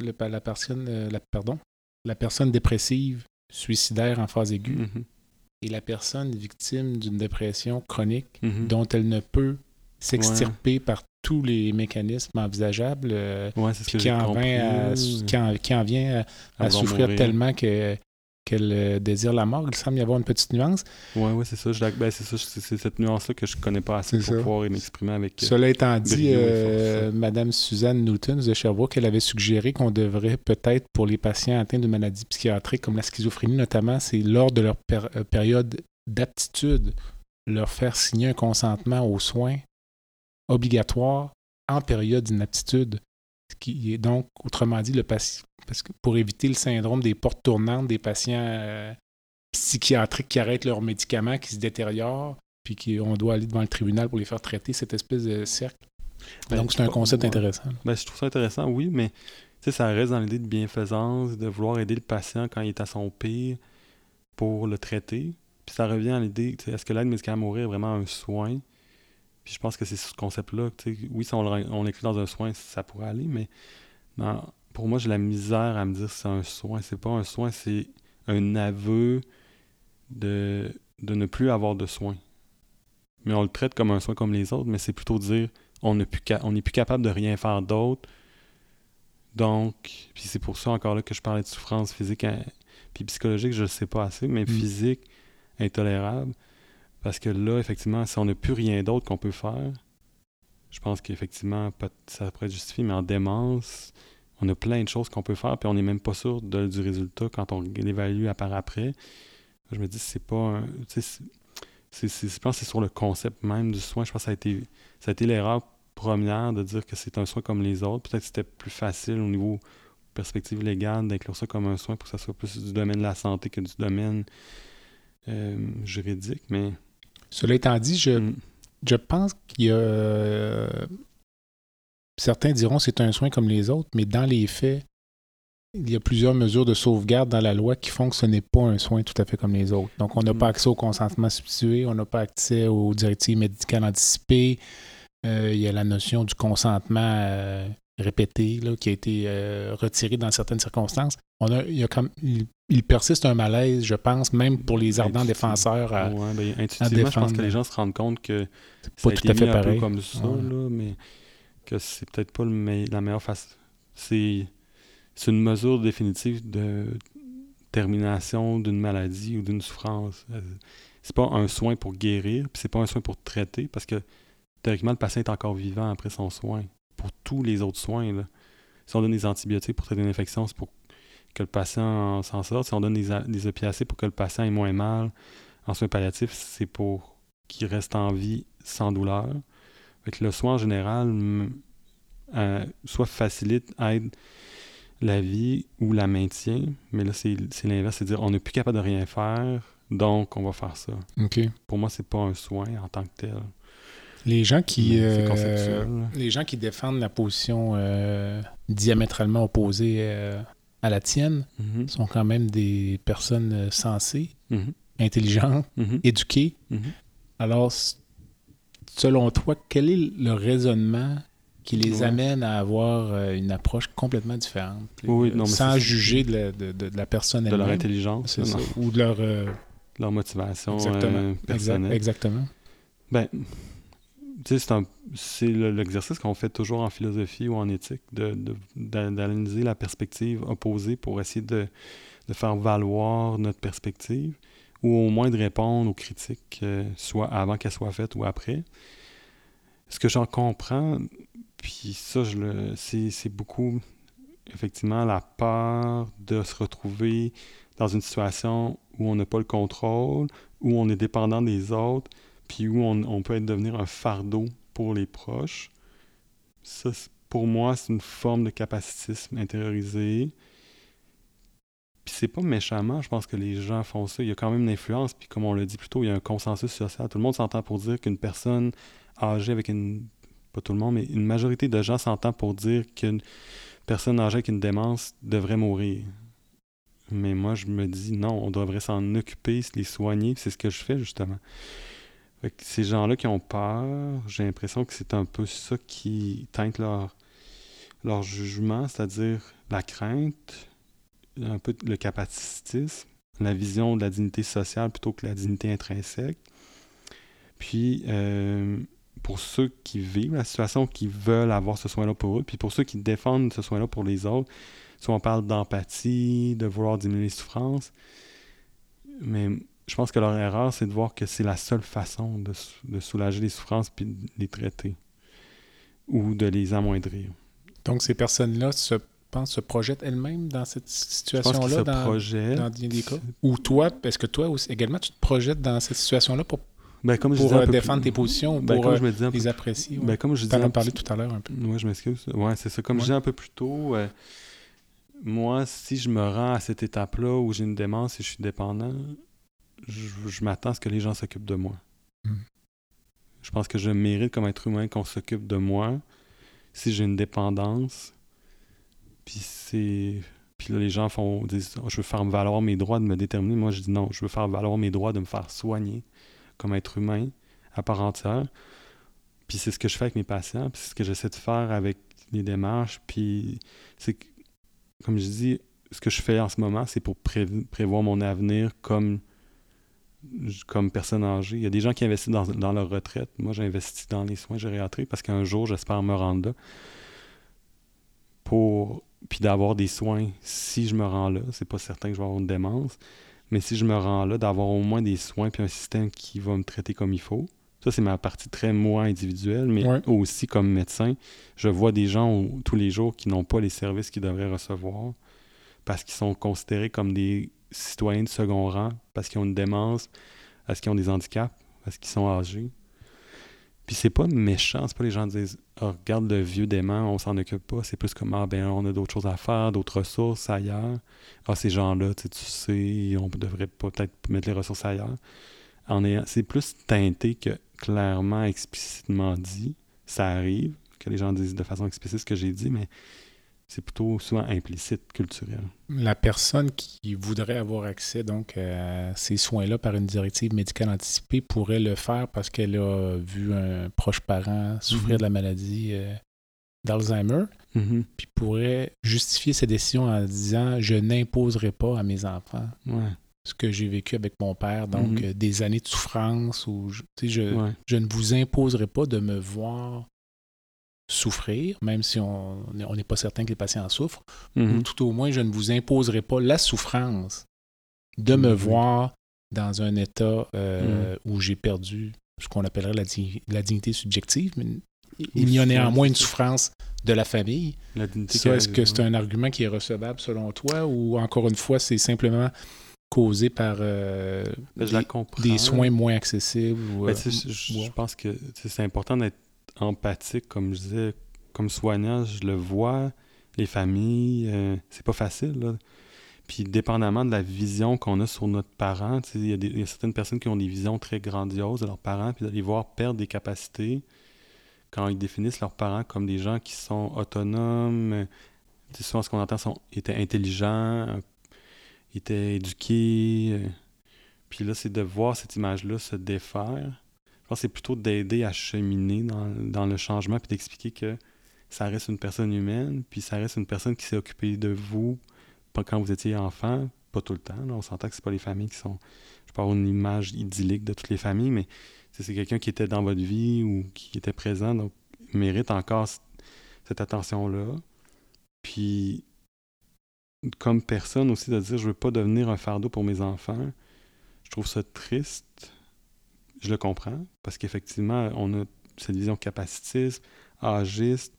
le, la personne, euh, la, pardon, la personne dépressive, suicidaire en phase aiguë, Mhm. et la personne victime d'une dépression chronique Mhm. dont elle ne peut s'extirper par tous les mécanismes envisageables, euh, Ouais, ce qui en, vient à- là. qui en- qui en vient à, à À vouloir souffrir mourir. tellement que- qu'elle euh, désire la mort. Il semble y avoir une petite nuance. Ouais, ouais, c'est ça. Je, ben, c'est ça. C'est, cette nuance-là que je connais pas assez pour ça. pouvoir m'exprimer avec. euh, Cela étant dit, euh. Madame Suzanne Newton de Sherbrooke, elle avait suggéré qu'on devrait peut-être, pour les patients atteints de maladies psychiatriques comme la schizophrénie notamment, c'est lors de leur euh, période d'aptitude, leur faire signer un consentement aux soins obligatoire en période d'inaptitude. Qui est donc, autrement dit, le patient, parce que pour éviter le syndrome des portes tournantes des patients euh, psychiatriques qui arrêtent leurs médicaments, qui se détériorent, puis qu'on doit aller devant le tribunal pour les faire traiter, cette espèce de cercle. ben, Donc, c'est un concept intéressant. Ben, je trouve ça intéressant, oui, mais ça reste dans l'idée de bienfaisance, de vouloir aider le patient quand il est à son pire pour le traiter. Puis ça revient à l'idée, est-ce que l'aide médicale à mourir est vraiment un soin? Puis je pense que c'est ce concept-là. Oui, si on l'inclut dans un soin, ça pourrait aller, mais dans- pour moi, j'ai la misère à me dire que c'est un soin. C'est pas un soin, c'est un aveu de, de ne plus avoir de soins. Mais on le traite comme un soin comme les autres, mais c'est plutôt dire on n'est plus, on capable de rien faire d'autre. Donc, puis c'est pour ça encore là que je parlais de souffrance physique hein, puis psychologique, je ne sais pas assez, mais Mm. physique, intolérable. Parce que là, effectivement, si on n'a plus rien d'autre qu'on peut faire, je pense qu'effectivement, ça pourrait être justifié, mais en démence, on a plein de choses qu'on peut faire, puis on n'est même pas sûr du résultat quand on l'évalue à part après. Je me dis, c'est pas un. c'est- je pense que c'est sur le concept même du soin. Je pense que ça a été, ça a été l'erreur première de dire que c'est un soin comme les autres. Peut-être que c'était plus facile au niveau perspective légale d'inclure ça comme un soin pour que ça soit plus du domaine de la santé que du domaine euh, juridique. Mais Cela étant dit, je, Mm. je pense qu'il y a. euh, certains diront c'est un soin comme les autres, mais dans les faits, il y a plusieurs mesures de sauvegarde dans la loi qui font que ce n'est pas un soin tout à fait comme les autres. Donc, on n'a Mm. pas accès au consentement substitué, on n'a pas accès aux directives médicales anticipées. Euh, il y a la notion du consentement euh, répété là, qui a été euh, retiré dans certaines circonstances. On a, il, y a comme, il, il persiste un malaise, je pense, même pour les ardents défenseurs. à- Ouais, ben, intuitivement, je pense que les gens se rendent compte que pas a tout à fait pareil. comme ça, Ouais. là, mais que c'est peut-être pas le me- la meilleure façon. C'est c'est une mesure définitive de termination d'une maladie ou d'une souffrance. Euh, C'est pas un soin pour guérir, puis c'est pas un soin pour traiter, parce que théoriquement, le patient est encore vivant après son soin. Pour tous les autres soins, là. Si on donne des antibiotiques pour traiter une infection, c'est pour que le patient s'en sorte. Si on donne des, des opiacés pour que le patient ait moins mal en soins palliatifs, c'est pour qu'il reste en vie sans douleur. Fait que le soin en général, euh, soit facilite, aide la vie ou la maintient, mais là c'est l'inverse, c'est dire on n'est plus capable de rien faire, donc on va faire ça. Pour moi, c'est pas un soin en tant que tel. Les gens qui, c'est euh, les gens qui défendent la position euh, diamétralement opposée euh, à la tienne Mhm, sont quand même des personnes sensées, mhm, intelligentes, mhm, éduquées. Alors, selon toi, quel est le raisonnement qui les Ouais. amène à avoir une approche complètement différente, Oui, non, sans juger de la, de- de- la personne De leur intelligence, ça. Ou de leur... leur motivation exactement. Exact- personnelle. exactement. Ben, c'est l'exercice qu'on fait toujours en philosophie ou en éthique, de- de- d'analyser la perspective opposée pour essayer de, de faire valoir notre perspective, ou au moins de répondre aux critiques, euh, soit avant qu'elles soient faites ou après. Ce que j'en comprends, puis ça, c'est beaucoup, effectivement, la peur de se retrouver dans une situation où on n'a pas le contrôle, où on est dépendant des autres, puis où on, peut être devenir un fardeau pour les proches. Ça, pour moi, c'est une forme de capacitisme intériorisé. Puis c'est pas méchamment, je pense que les gens font ça. Il y a quand même une influence, puis comme on l'a dit plus tôt, il y a un consensus social. Tout le monde s'entend pour dire qu'une personne âgée avec une... Pas tout le monde, mais une majorité de gens s'entend pour dire qu'une personne âgée avec une démence devrait mourir. Mais moi, je me dis non, on devrait s'en occuper, se les soigner. C'est ce que je fais, justement. Ces gens-là qui ont peur, j'ai l'impression que c'est un peu ça qui teinte leur, leur jugement, c'est-à-dire la crainte un peu le capacitisme, la vision de la dignité sociale plutôt que la dignité intrinsèque. Puis, euh, pour ceux qui vivent la situation, qui veulent avoir ce soin-là pour eux, puis pour ceux qui défendent ce soin-là pour les autres, soit on parle d'empathie, de vouloir diminuer les souffrances, mais je pense que leur erreur, c'est de voir que c'est la seule façon de, de, soulager les souffrances puis de les traiter ou de les amoindrir. Donc, ces personnes-là se pensent, se projettent elles-mêmes dans cette situation-là, dans, dans des cas? Ou toi, est-ce que toi aussi, également, tu te projettes dans cette situation-là pour, ben, comme pour je euh, défendre tes positions, ben, pour euh, les apprécier? Ben, comme je disais... en parlé tout à l'heure un peu. Oui, je m'excuse. Ouais, c'est ça. Comme Ouais. je disais un peu plus tôt, euh, moi, si je me rends à cette étape-là où j'ai une démence et je suis dépendant, je, je m'attends à ce que les gens s'occupent de moi. Mm. Je pense que je mérite comme être humain qu'on s'occupe de moi si j'ai une dépendance. Puis c'est. Puis là, les gens font disent Oh, je veux faire valoir mes droits de me déterminer. Moi, je dis non, je veux faire valoir mes droits de me faire soigner comme être humain à part entière. Puis c'est ce que je fais avec mes patients, puis c'est ce que j'essaie de faire avec les démarches. Puis c'est que, comme je dis, ce que je fais en ce moment, c'est pour pré- prévoir mon avenir comme, comme personne âgée. Il y a des gens qui investissent dans, dans leur retraite. Moi, j'investis dans les soins gériatriques parce qu'un jour, j'espère me rendre là. Pour, puis d'avoir des soins si je me rends là. C'est pas certain que je vais avoir une démence. Mais si je me rends là, d'avoir au moins des soins puis un système qui va me traiter comme il faut. Ça, c'est ma partie très moi individuelle, mais Ouais. aussi comme médecin, je vois des gens tous les jours qui n'ont pas les services qu'ils devraient recevoir parce qu'ils sont considérés comme des citoyens de second rang, parce qu'ils ont une démence, parce qu'ils ont des handicaps, parce qu'ils sont âgés. Puis c'est pas méchant, c'est pas les gens qui disent Ah, regarde le vieux dément, on s'en occupe pas. C'est plus comme Ah, ben, on a d'autres choses à faire, d'autres ressources ailleurs. Ah, ces gens-là, tu sais, on devrait peut-être mettre les ressources ailleurs. C'est plus teinté que clairement, explicitement dit. Ça arrive que les gens disent de façon explicite ce que j'ai dit, mais c'est plutôt souvent implicite, culturel. La personne qui voudrait avoir accès donc à ces soins-là par une directive médicale anticipée pourrait le faire parce qu'elle a vu un proche parent souffrir Mhm. de la maladie euh, d'Alzheimer, Mhm. puis pourrait justifier sa décision en disant je n'imposerai pas à mes enfants Ouais. ce que j'ai vécu avec mon père, donc Mhm. euh, des années de souffrance ou je, je, Ouais. je ne vous imposerai pas de me voir souffrir, même si on n'est pas certain que les patients souffrent, Mhm. ou tout au moins, je ne vous imposerai pas la souffrance de me Mhm. voir dans un état euh, où j'ai perdu ce qu'on appellerait la, di- la dignité subjective, mais il y a Oui, néanmoins une souffrance de la famille. La dignité Ça, qu'elle est-ce a, que c'est un argument qui est recevable selon toi ou encore une fois, c'est simplement causé par euh, des, soins moins accessibles? Ou, Ben, euh, je, je- ouais. je pense que c'est important d'être empathique, comme je disais, comme soignant, je le vois, les familles, euh, c'est pas facile. Puis dépendamment de la vision qu'on a sur notre parent, il y, a certaines personnes qui ont des visions très grandioses de leurs parents, puis de les voir perdre des capacités quand ils définissent leurs parents comme des gens qui sont autonomes, euh, souvent ce qu'on entend sont étaient intelligents, euh, étaient éduqués. puis là, c'est de voir cette image-là se défaire. Je pense que c'est plutôt d'aider à cheminer dans, le changement puis d'expliquer que ça reste une personne humaine, puis ça reste une personne qui s'est occupée de vous quand vous étiez enfant, pas tout le temps. on s'entend que c'est pas les familles qui sont. Je avoir une image idyllique de toutes les familles, mais c'est quelqu'un qui était dans votre vie ou qui était présent, donc mérite encore cette attention-là. Puis, comme personne aussi, de dire je veux pas devenir un fardeau pour mes enfants, je trouve ça triste. Je le comprends, parce qu'effectivement, on a cette vision capacitiste, âgiste,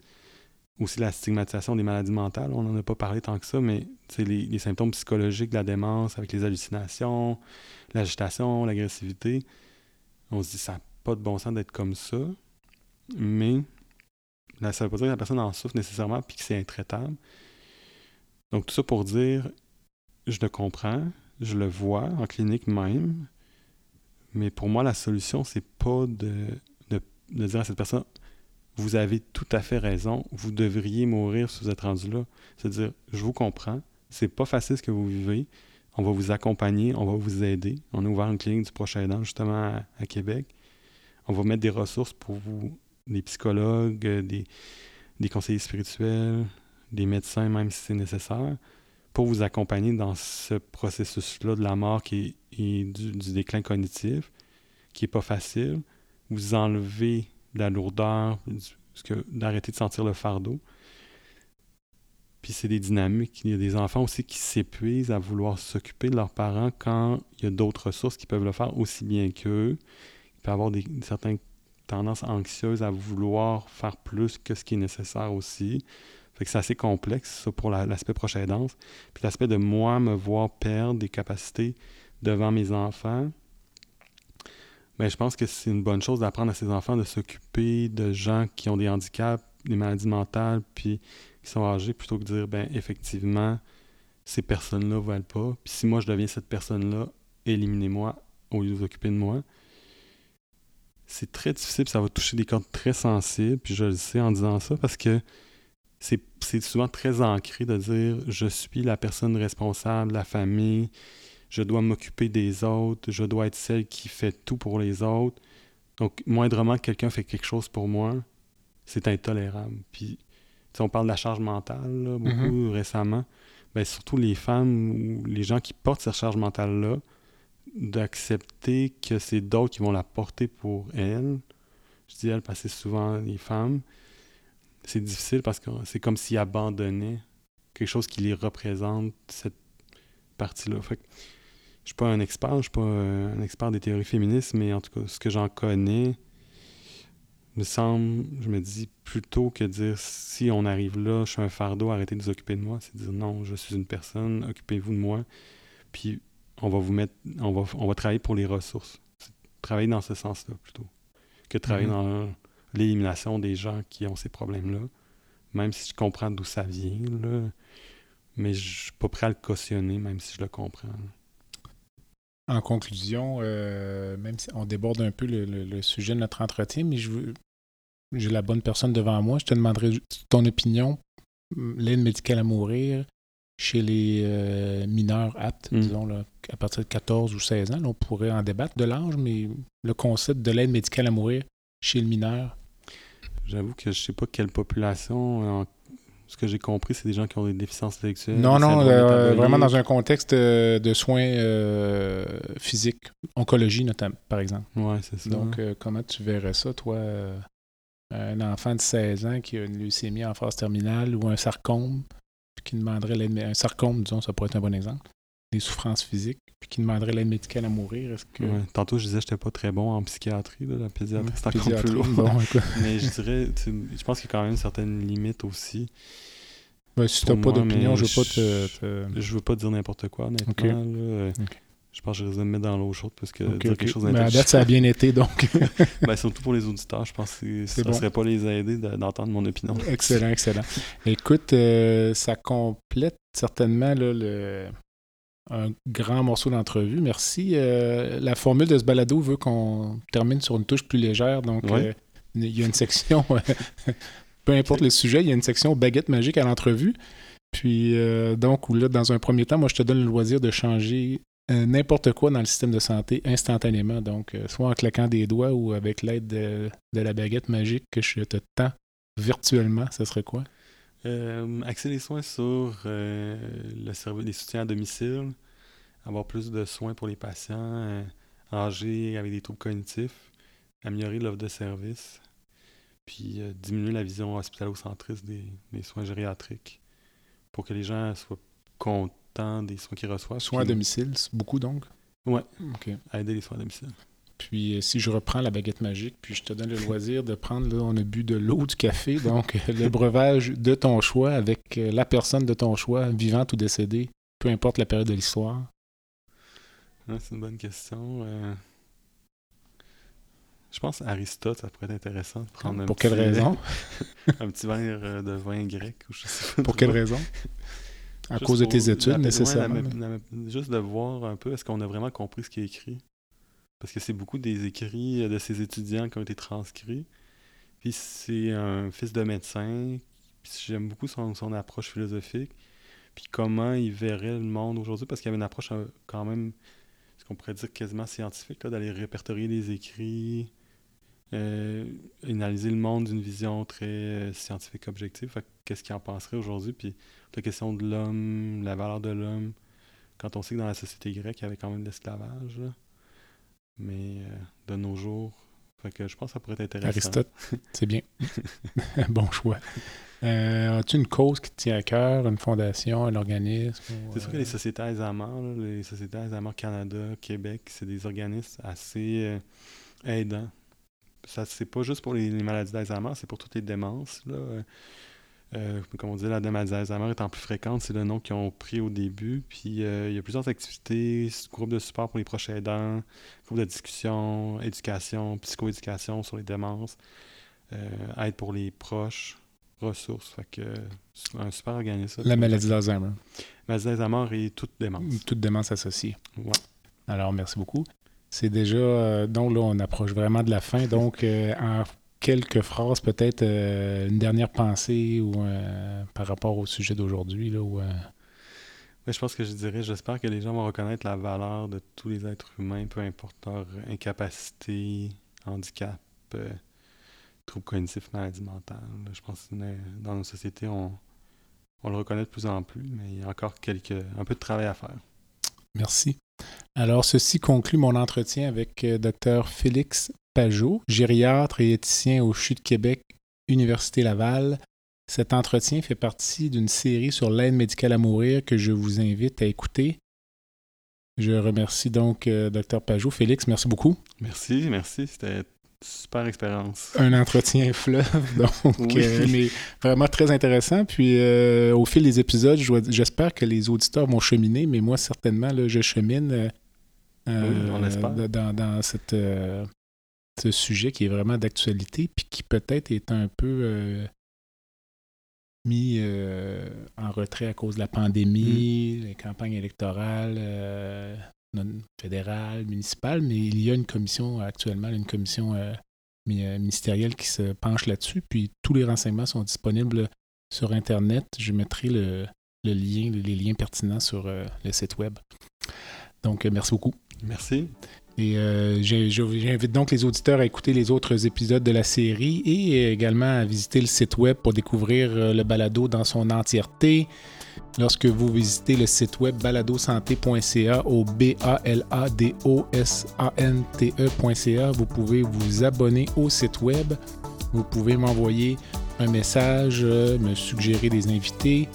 aussi la stigmatisation des maladies mentales. On n'en a pas parlé tant que ça, mais les, les symptômes psychologiques de la démence avec les hallucinations, l'agitation, l'agressivité, on se dit ça n'a pas de bon sens d'être comme ça, mais là, ça ne veut pas dire que la personne en souffre nécessairement puis que c'est intraitable. Donc tout ça pour dire, je le comprends, je le vois en clinique même, mais pour moi, la solution, c'est pas de, de, de dire à cette personne vous avez tout à fait raison, vous devriez mourir si vous êtes rendu là. C'est-à-dire, je vous comprends, c'est pas facile ce que vous vivez, on va vous accompagner, on va vous aider. On a ouvert une clinique du prochain aidant justement à, Québec. On va mettre des ressources pour vous, des psychologues, des, des conseillers spirituels, des médecins, même si c'est nécessaire, pour vous accompagner dans ce processus-là de la mort qui et du, déclin cognitif, qui n'est pas facile. Vous enlevez la lourdeur, d'arrêter de sentir le fardeau. Puis c'est des dynamiques. Il y a des enfants aussi qui s'épuisent à vouloir s'occuper de leurs parents quand il y a d'autres ressources qui peuvent le faire aussi bien qu'eux. Il peut avoir des, certaines tendances anxieuses à vouloir faire plus que ce qui est nécessaire aussi. Fait que c'est assez complexe, ça, pour l'aspect proche aidance. Puis l'aspect de moi me voir perdre des capacités devant mes enfants. Mais ben, je pense que c'est une bonne chose d'apprendre à ses enfants de s'occuper de gens qui ont des handicaps, des maladies mentales, puis qui sont âgés, plutôt que de dire, ben effectivement, ces personnes-là ne valent pas. Puis si moi je deviens cette personne-là, éliminez-moi au lieu de vous occuper de moi c'est très difficile, ça va toucher des cordes très sensibles, puis je le sais en disant ça, parce que c'est souvent très ancré de dire je suis la personne responsable, la famille, je dois m'occuper des autres, je dois être celle qui fait tout pour les autres. Donc, moindrement que quelqu'un fait quelque chose pour moi, c'est intolérable. Puis, on parle de la charge mentale beaucoup mm-hmm. récemment. Ben, surtout les femmes ou les gens qui portent cette charge mentale-là, d'accepter que c'est d'autres qui vont la porter pour elle. Je dis elle parce que souvent les femmes. C'est difficile parce que c'est comme s'ils abandonnaient quelque chose qui les représente, cette partie-là. Fait que, je suis pas un expert, je suis pas un expert des théories féministes, mais en tout cas, ce que j'en connais me semble, je me dis, plutôt que dire si on arrive là, je suis un fardeau, arrêtez de vous occuper de moi, c'est dire non, je suis une personne, occupez-vous de moi. Puis on va vous mettre, on va, on va travailler pour les ressources. Travailler dans ce sens-là plutôt que travailler mhm. dans l'élimination des gens qui ont ces problèmes-là. Même si je comprends d'où ça vient, là, mais je suis pas prêt à le cautionner, même si je le comprends. En conclusion, euh, même si on déborde un peu le, sujet de notre entretien, mais j'ai la bonne personne devant moi, je te demanderai ton opinion. L'aide médicale à mourir, chez les euh, mineurs aptes, hmm. disons, là, à partir de 14 ou 16 ans. on pourrait en débattre de l'âge, mais le concept de l'aide médicale à mourir chez le mineur. J'avoue que je sais pas quelle population. Ce que j'ai compris, c'est des gens qui ont des déficiences intellectuelles. Non, non, euh, vraiment dans un contexte euh, de soins physiques, oncologie notamment, par exemple. Oui, c'est ça. Donc, comment tu verrais ça, toi, un enfant de 16 ans qui a une leucémie en phase terminale ou un sarcome, qui demanderait l'aide, un sarcome, disons, ça pourrait être un bon exemple, des souffrances physiques, puis qui demanderait l'aide médicale à mourir. Est-ce que... Tantôt, je disais que j'étais pas très bon en psychiatrie, la pédiatrie, c'est encore plus lourd. mais je dirais, je pense qu'il y a quand même une certaine limite aussi. Ben, si tu n'as pas d'opinion, je veux pas te, Je veux pas dire n'importe quoi, honnêtement. Je pense que je de me mettre dans l'eau chaude parce que dire quelque chose Mais à date, ça a bien été, donc. ben, surtout pour les auditeurs, je pense que ça ne serait pas les aider d'entendre mon opinion. Excellent, excellent. Écoute, euh, ça complète certainement là, le, un grand morceau d'entrevue. Merci. Euh, la formule de ce balado veut qu'on termine sur une touche plus légère, donc euh, il y a une section, peu importe le sujet, il y a une section baguette magique à l'entrevue. Puis, donc, où là, dans un premier temps, moi, je te donne le loisir de changer euh, n'importe quoi dans le système de santé instantanément. Donc, euh, soit en claquant des doigts ou avec l'aide de, la baguette magique que je te tends virtuellement, ce serait quoi? Euh, axer les soins sur le service des soutiens à domicile, avoir plus de soins pour les patients âgés avec des troubles cognitifs, améliorer l'offre de service, puis diminuer la vision hospitalo-centriste des, des soins gériatriques pour que les gens soient contents des soins qu'ils reçoivent. Soins à domicile, beaucoup donc? Oui. OK. aider les soins à domicile. Puis euh, si je reprends la baguette magique, puis je te donne le loisir de prendre, là, on a bu de l'eau, du café, donc le breuvage de ton choix avec euh, la personne de ton choix, vivante ou décédée, peu importe la période de l'histoire. c'est une bonne question. Euh. Je pense Aristote, ça pourrait être intéressant de prendre Pour quelle raison? un petit verre de vin grec ou je sais pas. Pour quelle raison? À cause de tes études, nécessairement. juste de voir un peu, est-ce qu'on a vraiment compris ce qui est écrit? Parce que c'est beaucoup des écrits de ces étudiants qui ont été transcrits. Puis c'est un fils de médecin. J'aime beaucoup son, approche philosophique. Puis comment il verrait le monde aujourd'hui, parce qu'il avait une approche euh, quand même, ce qu'on pourrait dire quasiment scientifique, d'aller répertorier les écrits, euh, analyser le monde d'une vision très euh, scientifique objective. Qu'est-ce qu'il en penserait aujourd'hui? Puis la question de l'homme, la valeur de l'homme, quand on sait que dans la société grecque, il y avait quand même de l'esclavage. Mais euh, de nos jours, fait que je pense que ça pourrait être intéressant. Aristote, c'est bien. bon choix. As-tu une cause qui te tient à cœur, une fondation, un organisme? C'est sûr que les sociétés Alzheimer, les sociétés Alzheimer Canada, Québec, c'est des organismes assez aidants ça c'est pas juste pour les, maladies d'Alzheimer, c'est pour toutes les démences. Là. Euh, comme on dit, la maladie d'Alzheimer étant plus fréquente, c'est le nom qu'ils ont pris au début. Puis euh, il y a plusieurs activités, groupes de support pour les proches aidants, groupes de discussion, éducation, psychoéducation sur les démences, euh, aide pour les proches, ressources. Fait que c'est un super organisme. La maladie d'Alzheimer. La maladie d'Alzheimer et toute démence. Toute démence associée. Ouais. Alors, merci beaucoup. C'est déjà. Euh, donc là, on approche vraiment de la fin. Donc, euh, en quelques phrases, peut-être euh, une dernière pensée ou par rapport au sujet d'aujourd'hui. Là, je pense que je dirais, j'espère que les gens vont reconnaître la valeur de tous les êtres humains, peu importe leur incapacité, handicap, troubles cognitifs, maladie mentale. Je pense que dans nos sociétés, on, on le reconnaît de plus en plus, mais il y a encore quelques, un peu de travail à faire. Merci. Alors, ceci conclut mon entretien avec euh, Dr. Félix Pajot, gériatre et éthicien au CHU de Québec, Université Laval. Cet entretien fait partie d'une série sur l'aide médicale à mourir que je vous invite à écouter. Je remercie donc euh, Dr. Pajot. Félix, merci beaucoup. Merci, merci. C'était super expérience. Un entretien fleuve, donc, euh, mais vraiment très intéressant. Puis euh, au fil des épisodes, j'espère que les auditeurs vont cheminer, mais moi, certainement, là, je chemine euh, dans, cette, ce sujet qui est vraiment d'actualité, puis qui peut-être est un peu mis en retrait à cause de la pandémie, mm. les campagnes électorales fédérale, municipale, mais il y a une commission actuellement, une commission euh, euh, ministérielle qui se penche là-dessus. Puis tous les renseignements sont disponibles sur Internet. Je mettrai le, lien, les liens pertinents sur euh, le site web. Donc, merci beaucoup. Merci. Et j'invite donc les auditeurs à écouter les autres épisodes de la série et également à visiter le site web pour découvrir le balado dans son entièreté. Lorsque vous visitez le site web baladosanté.ca au b a l a d o s a n t e.ca, vous pouvez vous abonner au site web. Vous pouvez m'envoyer un message, euh, me suggérer des invités.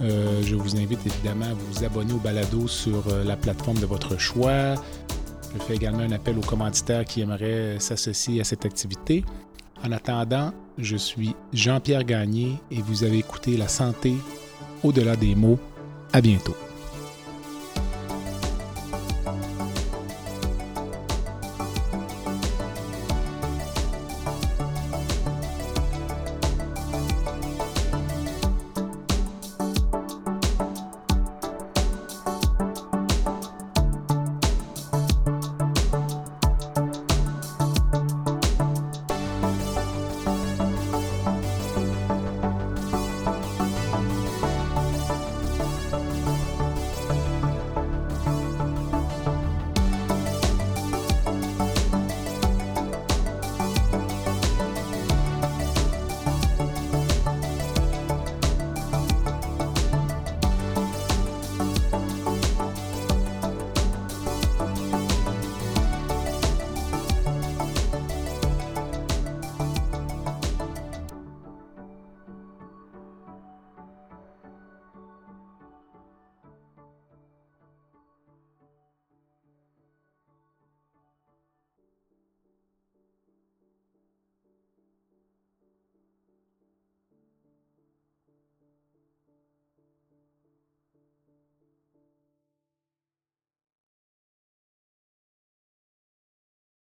Euh, je vous invite évidemment à vous abonner au balado sur euh, la plateforme de votre choix. Je fais également un appel aux commanditaires qui aimeraient s'associer à cette activité. En attendant, je suis Jean-Pierre Gagné et vous avez écouté La santé au-delà des mots. À bientôt.